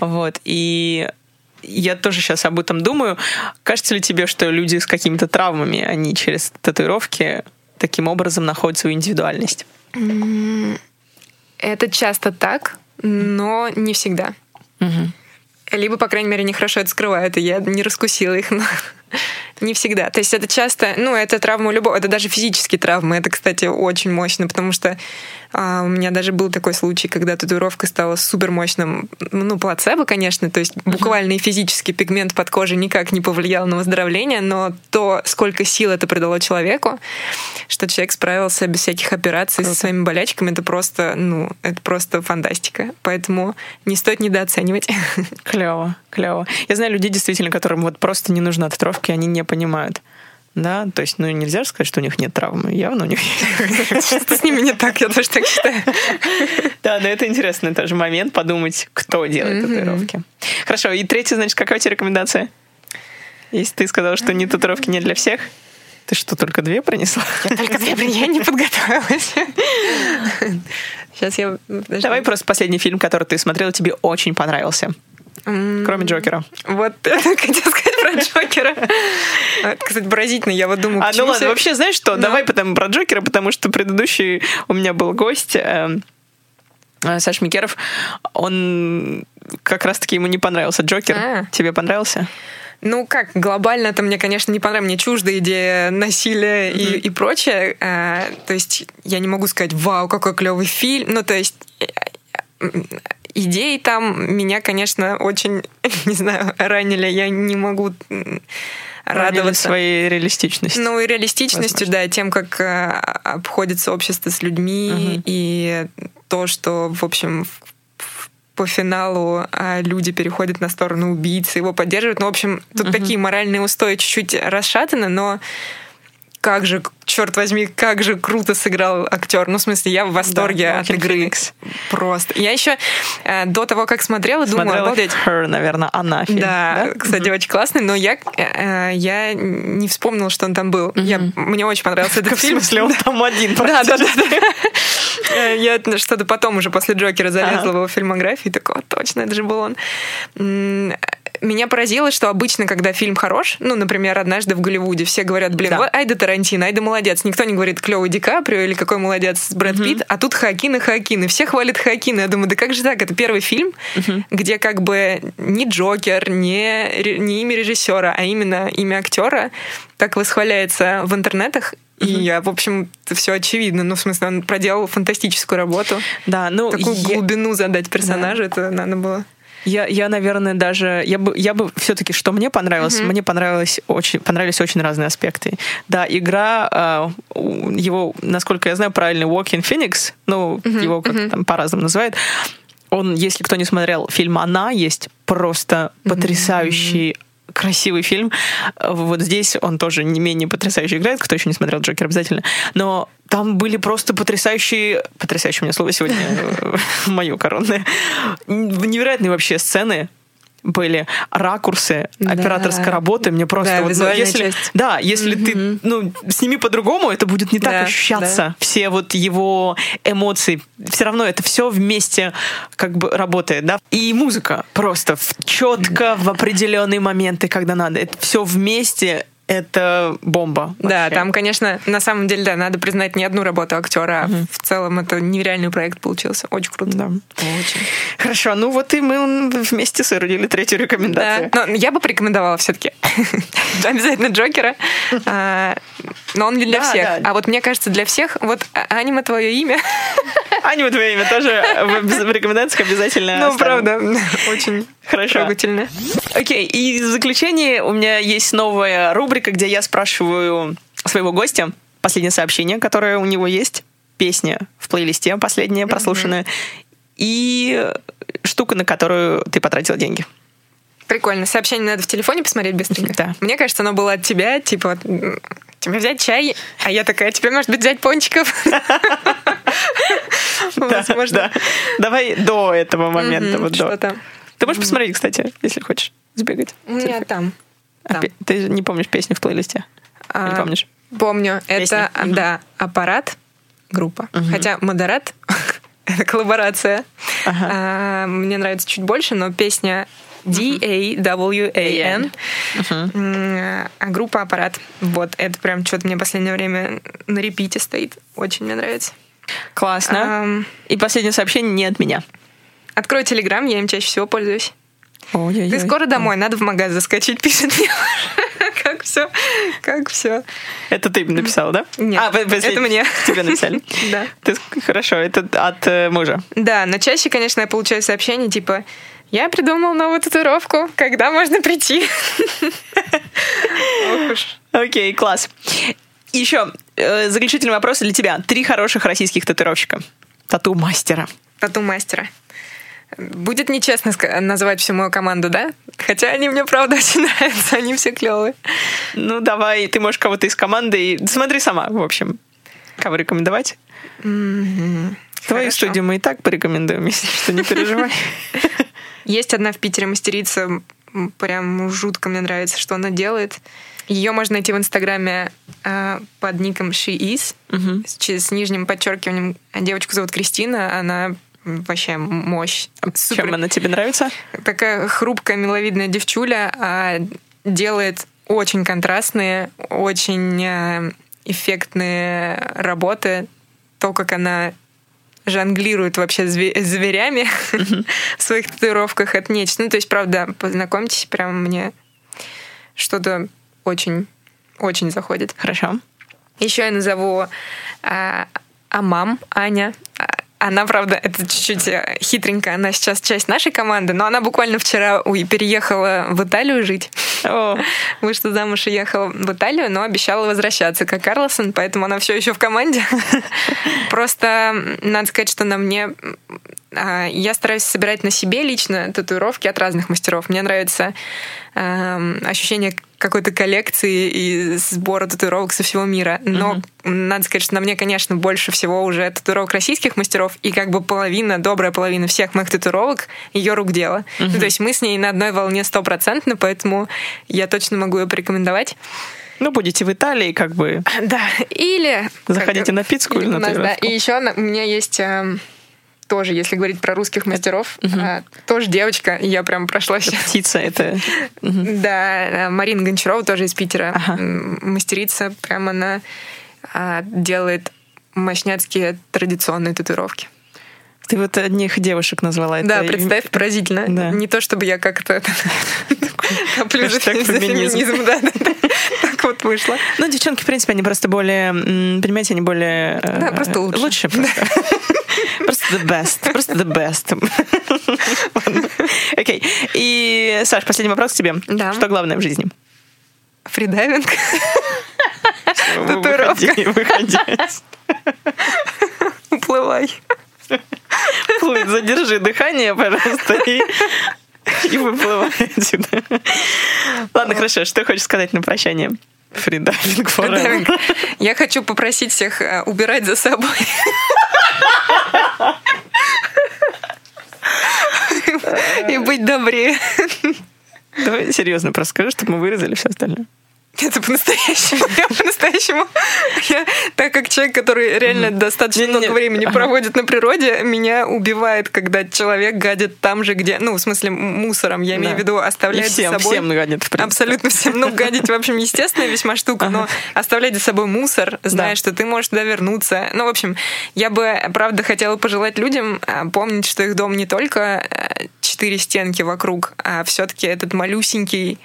Вот. И я тоже сейчас об этом думаю. Кажется ли тебе, что люди с какими-то травмами, они через татуировки таким образом находят свою индивидуальность? Это часто так, но не всегда. Либо, по крайней мере, они хорошо это скрывают, и я не раскусила их, не всегда. То есть это часто, ну, это травма любого, это даже физические травмы. Это, кстати, очень мощно, потому что а, у меня даже был такой случай, когда татуировка стала супер мощным, ну, плацебо, конечно, то есть буквально и физический пигмент под кожей никак не повлиял на выздоровление, но то, сколько сил это придало человеку, что человек справился без всяких операций со своими болячками, это просто, ну, это просто фантастика. Поэтому не стоит недооценивать. Клево, клево. Я знаю людей, действительно, которым вот просто не нужна татуировка, и они не понимают. Да, то есть, ну, нельзя же сказать, что у них нет травмы. Явно у них есть. Что с ними не так, я тоже так считаю. Да, но это интересный тоже момент подумать, кто делает татуировки. Хорошо, и третья, значит, какая у тебя рекомендация? Если ты сказала, что не татуировки не для всех, ты что, только две принесла? Я только две, блин, я не подготовилась. Сейчас я... Давай просто последний фильм, который ты смотрела, тебе очень понравился. Кроме Джокера. Вот хотела сказать про Джокера. А, это, Кстати, поразительно. Я вот думаю, А, ну ладно, вообще, знаешь что? Давай потом про Джокера, потому что предыдущий у меня был гость, э, э, Саш Микеров. Он как раз-таки ему не понравился Джокер. А. Тебе понравился? Ну как, глобально это мне, конечно, не понравилось. Мне чужда идея насилия и, и прочее. А, то есть я не могу сказать, вау, какой клевый фильм. Ну, то есть идеи там меня, конечно, очень, не знаю, ранили. Я не могу радоваться. своей реалистичностью. Ну и реалистичностью, Возможно. да, тем, как э, обходится общество с людьми, и то, что, в общем, по финалу а, люди переходят на сторону убийцы, его поддерживают. Ну, в общем, тут такие моральные устои чуть-чуть расшатаны, но как же, черт возьми, как же круто сыграл актер. Ну, в смысле, я в восторге Да, от игры. Феникс. Просто. Я еще э, до того, как смотрела, думала, Смотрела обалдеть. Her, наверное, она фильм. Да, кстати, очень классный, но я, э, я не вспомнила, что он там был. Я, мне очень понравился этот В фильм. смысле, он там один. Да, да, да. да. Э, Я что-то потом уже после Джокера залезла в его фильмографию и такого, точно, это же был он. Меня поразило, что обычно, когда фильм хорош, ну, например, однажды в Голливуде, все говорят, блин, Да. вот Айда Тарантино, Айда молодец. Никто не говорит клевый Ди Каприо или какой молодец Брэд Питт, а тут Хоакин, и все хвалят Хоакина. Я думаю, да как же так? Это первый фильм, где как бы не Джокер, не, не имя режиссера, а именно имя актера так восхваляется в интернетах. И я, в общем, все очевидно. Ну, в смысле, он проделал фантастическую работу. Да, ну, Такую я- глубину задать персонажу, это надо было. Я, я, наверное, даже я бы, я бы все-таки, что мне понравилось, мне понравилось очень, понравились очень разные аспекты. Да, игра а, его, насколько я знаю, правильно Walking Phoenix, ну его как там по-разному называют. Он, если кто не смотрел фильм "Она", есть просто потрясающий красивый фильм. Вот здесь он тоже не менее потрясающе играет. Кто еще не смотрел Джокер, обязательно. Но там были просто потрясающие... Потрясающее у меня слово сегодня, мое коронное. Невероятные вообще сцены. были ракурсы Да. операторской работы. Мне просто Да, вот, ну, если, часть. да, если ты, ну, сними по-другому, это будет не так Да, ощущаться. Все вот его эмоции, все равно это все вместе как бы работает, да. И музыка просто четко в определенные моменты, когда надо. Это все вместе. Это бомба. Да, вообще. там, конечно, на самом деле, да, надо признать не одну работу актера, а в целом это нереальный проект получился. Очень круто. Да. Очень. Хорошо, ну вот и мы вместе соорудили третью Да. рекомендацию. Но я бы порекомендовала все-таки обязательно Джокера. А, Но он не для Да, всех. да. А вот мне кажется, для всех, вот а- аниме твое имя. Аниме твое имя тоже в рекомендациях обязательно Ну, правда, очень Хорошо. трогательно. Окей, и в заключение у меня есть новая рубрика, где я спрашиваю своего гостя последнее сообщение, которое у него есть, песня в плейлисте последняя прослушанная, и штука, на которую ты потратил деньги. Прикольно. Сообщение надо в телефоне посмотреть быстренько. Да. Мне кажется, оно было от тебя, типа, вот, м, тебе взять чай, а я такая, тебе, может быть, взять пончиков? Возможно. Да, да. Давай до этого момента. Что там? Ты можешь посмотреть, кстати, если хочешь сбегать. У меня там. А там. Ты не помнишь песню в плейлисте? Или А, помнишь? Помню. Песня. Это, да, аппарат группа. Хотя модерат это коллаборация. Ага. А, Мне нравится чуть больше, но песня D-A-W-A-N. А группа аппарат. Вот, это прям что-то мне в последнее время на репите стоит. Очень мне нравится. Классно. И последнее сообщение не от меня. Открой Телеграм, я им чаще всего пользуюсь. Ой-ой-ой. Ты скоро домой, надо в магаз заскочить, пишет мне. Как все, как все. Это ты написала, да? Нет, а, это мне. Тебе написали. Да. Ты хорошо, это от э, мужа. Да, но чаще, конечно, я получаю сообщения типа «Я придумал новую татуировку, когда можно прийти?» Ох уж. Окей, класс. Еще э, заключительный вопрос для тебя. Три хороших российских татуировщика. Тату-мастера. Тату-мастера. Будет нечестно назвать всю мою команду, да? Хотя они мне, правда, очень нравятся, они все клевые. Ну, давай, ты можешь кого-то из команды. и- Смотри сама, в общем. Кого рекомендовать? Твою Хорошо. студию мы и так порекомендуем, если что, не переживай. Есть одна в Питере мастерица, прям жутко мне нравится, что она делает. Ее можно найти в Инстаграме э, под ником She Is, с, нижним подчеркиванием. Девочку зовут Кристина, она вообще мощь. Супер. Чем она тебе нравится? Такая хрупкая, миловидная девчуля, а делает очень контрастные, очень э, эффектные работы. То, как она жонглирует вообще зве- зверями в своих татуировках, это нечто. Ну, то есть, правда, познакомьтесь, прям мне что-то очень, очень заходит. Хорошо. Еще я назову а, Амам, Аня. Она, правда, это чуть-чуть э, хитренько, она сейчас часть нашей команды, но она буквально вчера уй- переехала в Италию жить. О, Вышла замуж и ехала в Италию, но обещала возвращаться, как Карлсон, поэтому она все еще в команде. Просто надо сказать, что на мне а, я стараюсь собирать на себе лично татуировки от разных мастеров. Мне нравится эм, ощущение какой-то коллекции и сбора татуировок со всего мира. Но надо сказать, что на мне, конечно, больше всего уже татуировок российских мастеров, и как бы половина, добрая половина всех моих татуировок ее рук дело. Ну, то есть мы с ней на одной волне стопроцентно, поэтому я точно могу ее порекомендовать. ну, будете в Италии, как бы. Да, или... Заходите на пиццу или у на нас, да. И еще у меня есть эм, тоже, если говорить про русских мастеров, а, тоже девочка, я прям прошла сейчас. Птица это... Да, э, Марина Гончарова тоже из Питера. Ага. Мастерица, прям она а, делает мощняцкие традиционные татуировки. Ты вот одних девушек назвала. да, это представь, поразительно. Да. Не то, чтобы я как-то коплю за феминизм. Да. Так вот вышло. Ну, девчонки, в принципе, они просто более, понимаете, они более... э, Да, просто лучше. Лучше просто. Просто the best. Просто the best. Окей. И, Саш, последний вопрос к тебе. Да. Что главное в жизни? Фридайвинг. Выходи, выходи. Уплывай. Плыть, задержи дыхание, пожалуйста, и, и выплывай отсюда. Ладно, хорошо. Что хочешь сказать на прощание? Фридайвинг. Фридайвинг. Я хочу попросить всех э, убирать за собой. и быть добрее. Давай серьезно просто скажи, чтобы мы вырезали все остальное. Это по-настоящему. Я по-настоящему. Я, так как человек, который реально достаточно Не-не-не. много времени Ага. проводит на природе, меня убивает, когда человек гадит там же, где... Ну, в смысле, мусором. Я имею Да. в виду, И оставляет всем, за собой... всем гадят, в принципе. Абсолютно всем. Ну, гадить, в общем, естественная весьма штука, но оставлять за собой мусор, зная, Да. что ты можешь туда вернуться. Ну, в общем, я бы, правда, хотела пожелать людям а, помнить, что их дом не только а, четыре стенки вокруг, а все-таки этот малюсенький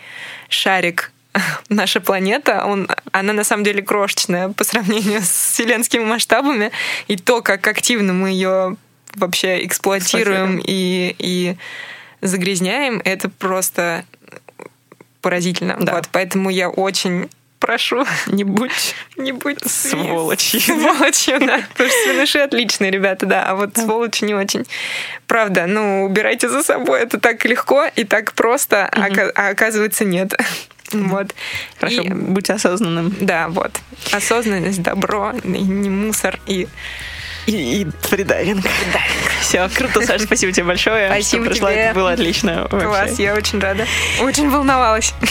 шарик наша планета, он, она на самом деле крошечная по сравнению с вселенскими масштабами, и то, как активно мы ее вообще эксплуатируем и, и загрязняем, это просто поразительно. Да. Вот, поэтому я очень прошу, Не будь не будь сволочью. Сволочью, да. Потому что свиныши отличные ребята, да. А вот сволочи не очень. Правда, ну, убирайте за собой. Это так легко и так просто, а а оказывается нет. Вот. Хорошо, И- будь осознанным. да, вот. Осознанность, добро, и не мусор, и И, и фридайвинг. Все, круто, Саша, спасибо тебе большое. Спасибо пришла. тебе. Это было отлично. вообще. класс, я очень рада. Очень волновалась.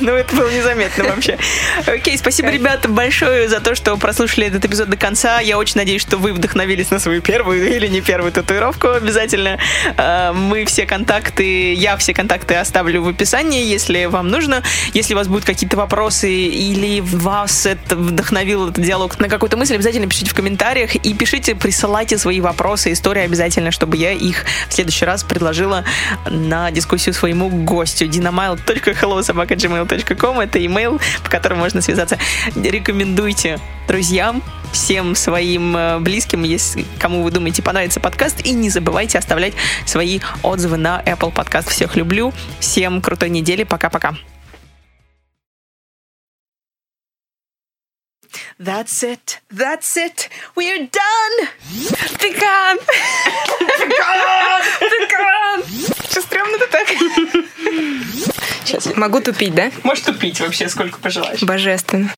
Ну, это было незаметно вообще. Окей, спасибо, ребята, большое за то, что прослушали этот эпизод до конца. Я очень надеюсь, что вы вдохновились на свою первую или не первую татуировку обязательно. А, Мы все контакты, я все контакты оставлю в описании, если вам нужно. Если у вас будут какие-то вопросы или вас это вдохновил этот диалог на какую-то мысль, обязательно пишите в комментариях и пишите, присылайте свои вопросы, истории обязательно, чтобы я их в следующий раз предложила на дискуссию своему гостю. dinamail.hellosobaka.gmail.com Это имейл, по которому можно связаться. Рекомендуйте друзьям, всем своим э, близким, если кому вы думаете понравится подкаст. И не забывайте оставлять свои отзывы на Apple Podcast. Всех люблю. Всем крутой недели. Пока-пока. That's it. That's it. We're done. Пекан! Пекан! Пекан! Что стрёмно-то так? Сейчас. Могу тупить, да? Можешь тупить вообще, сколько пожелаешь. Божественно.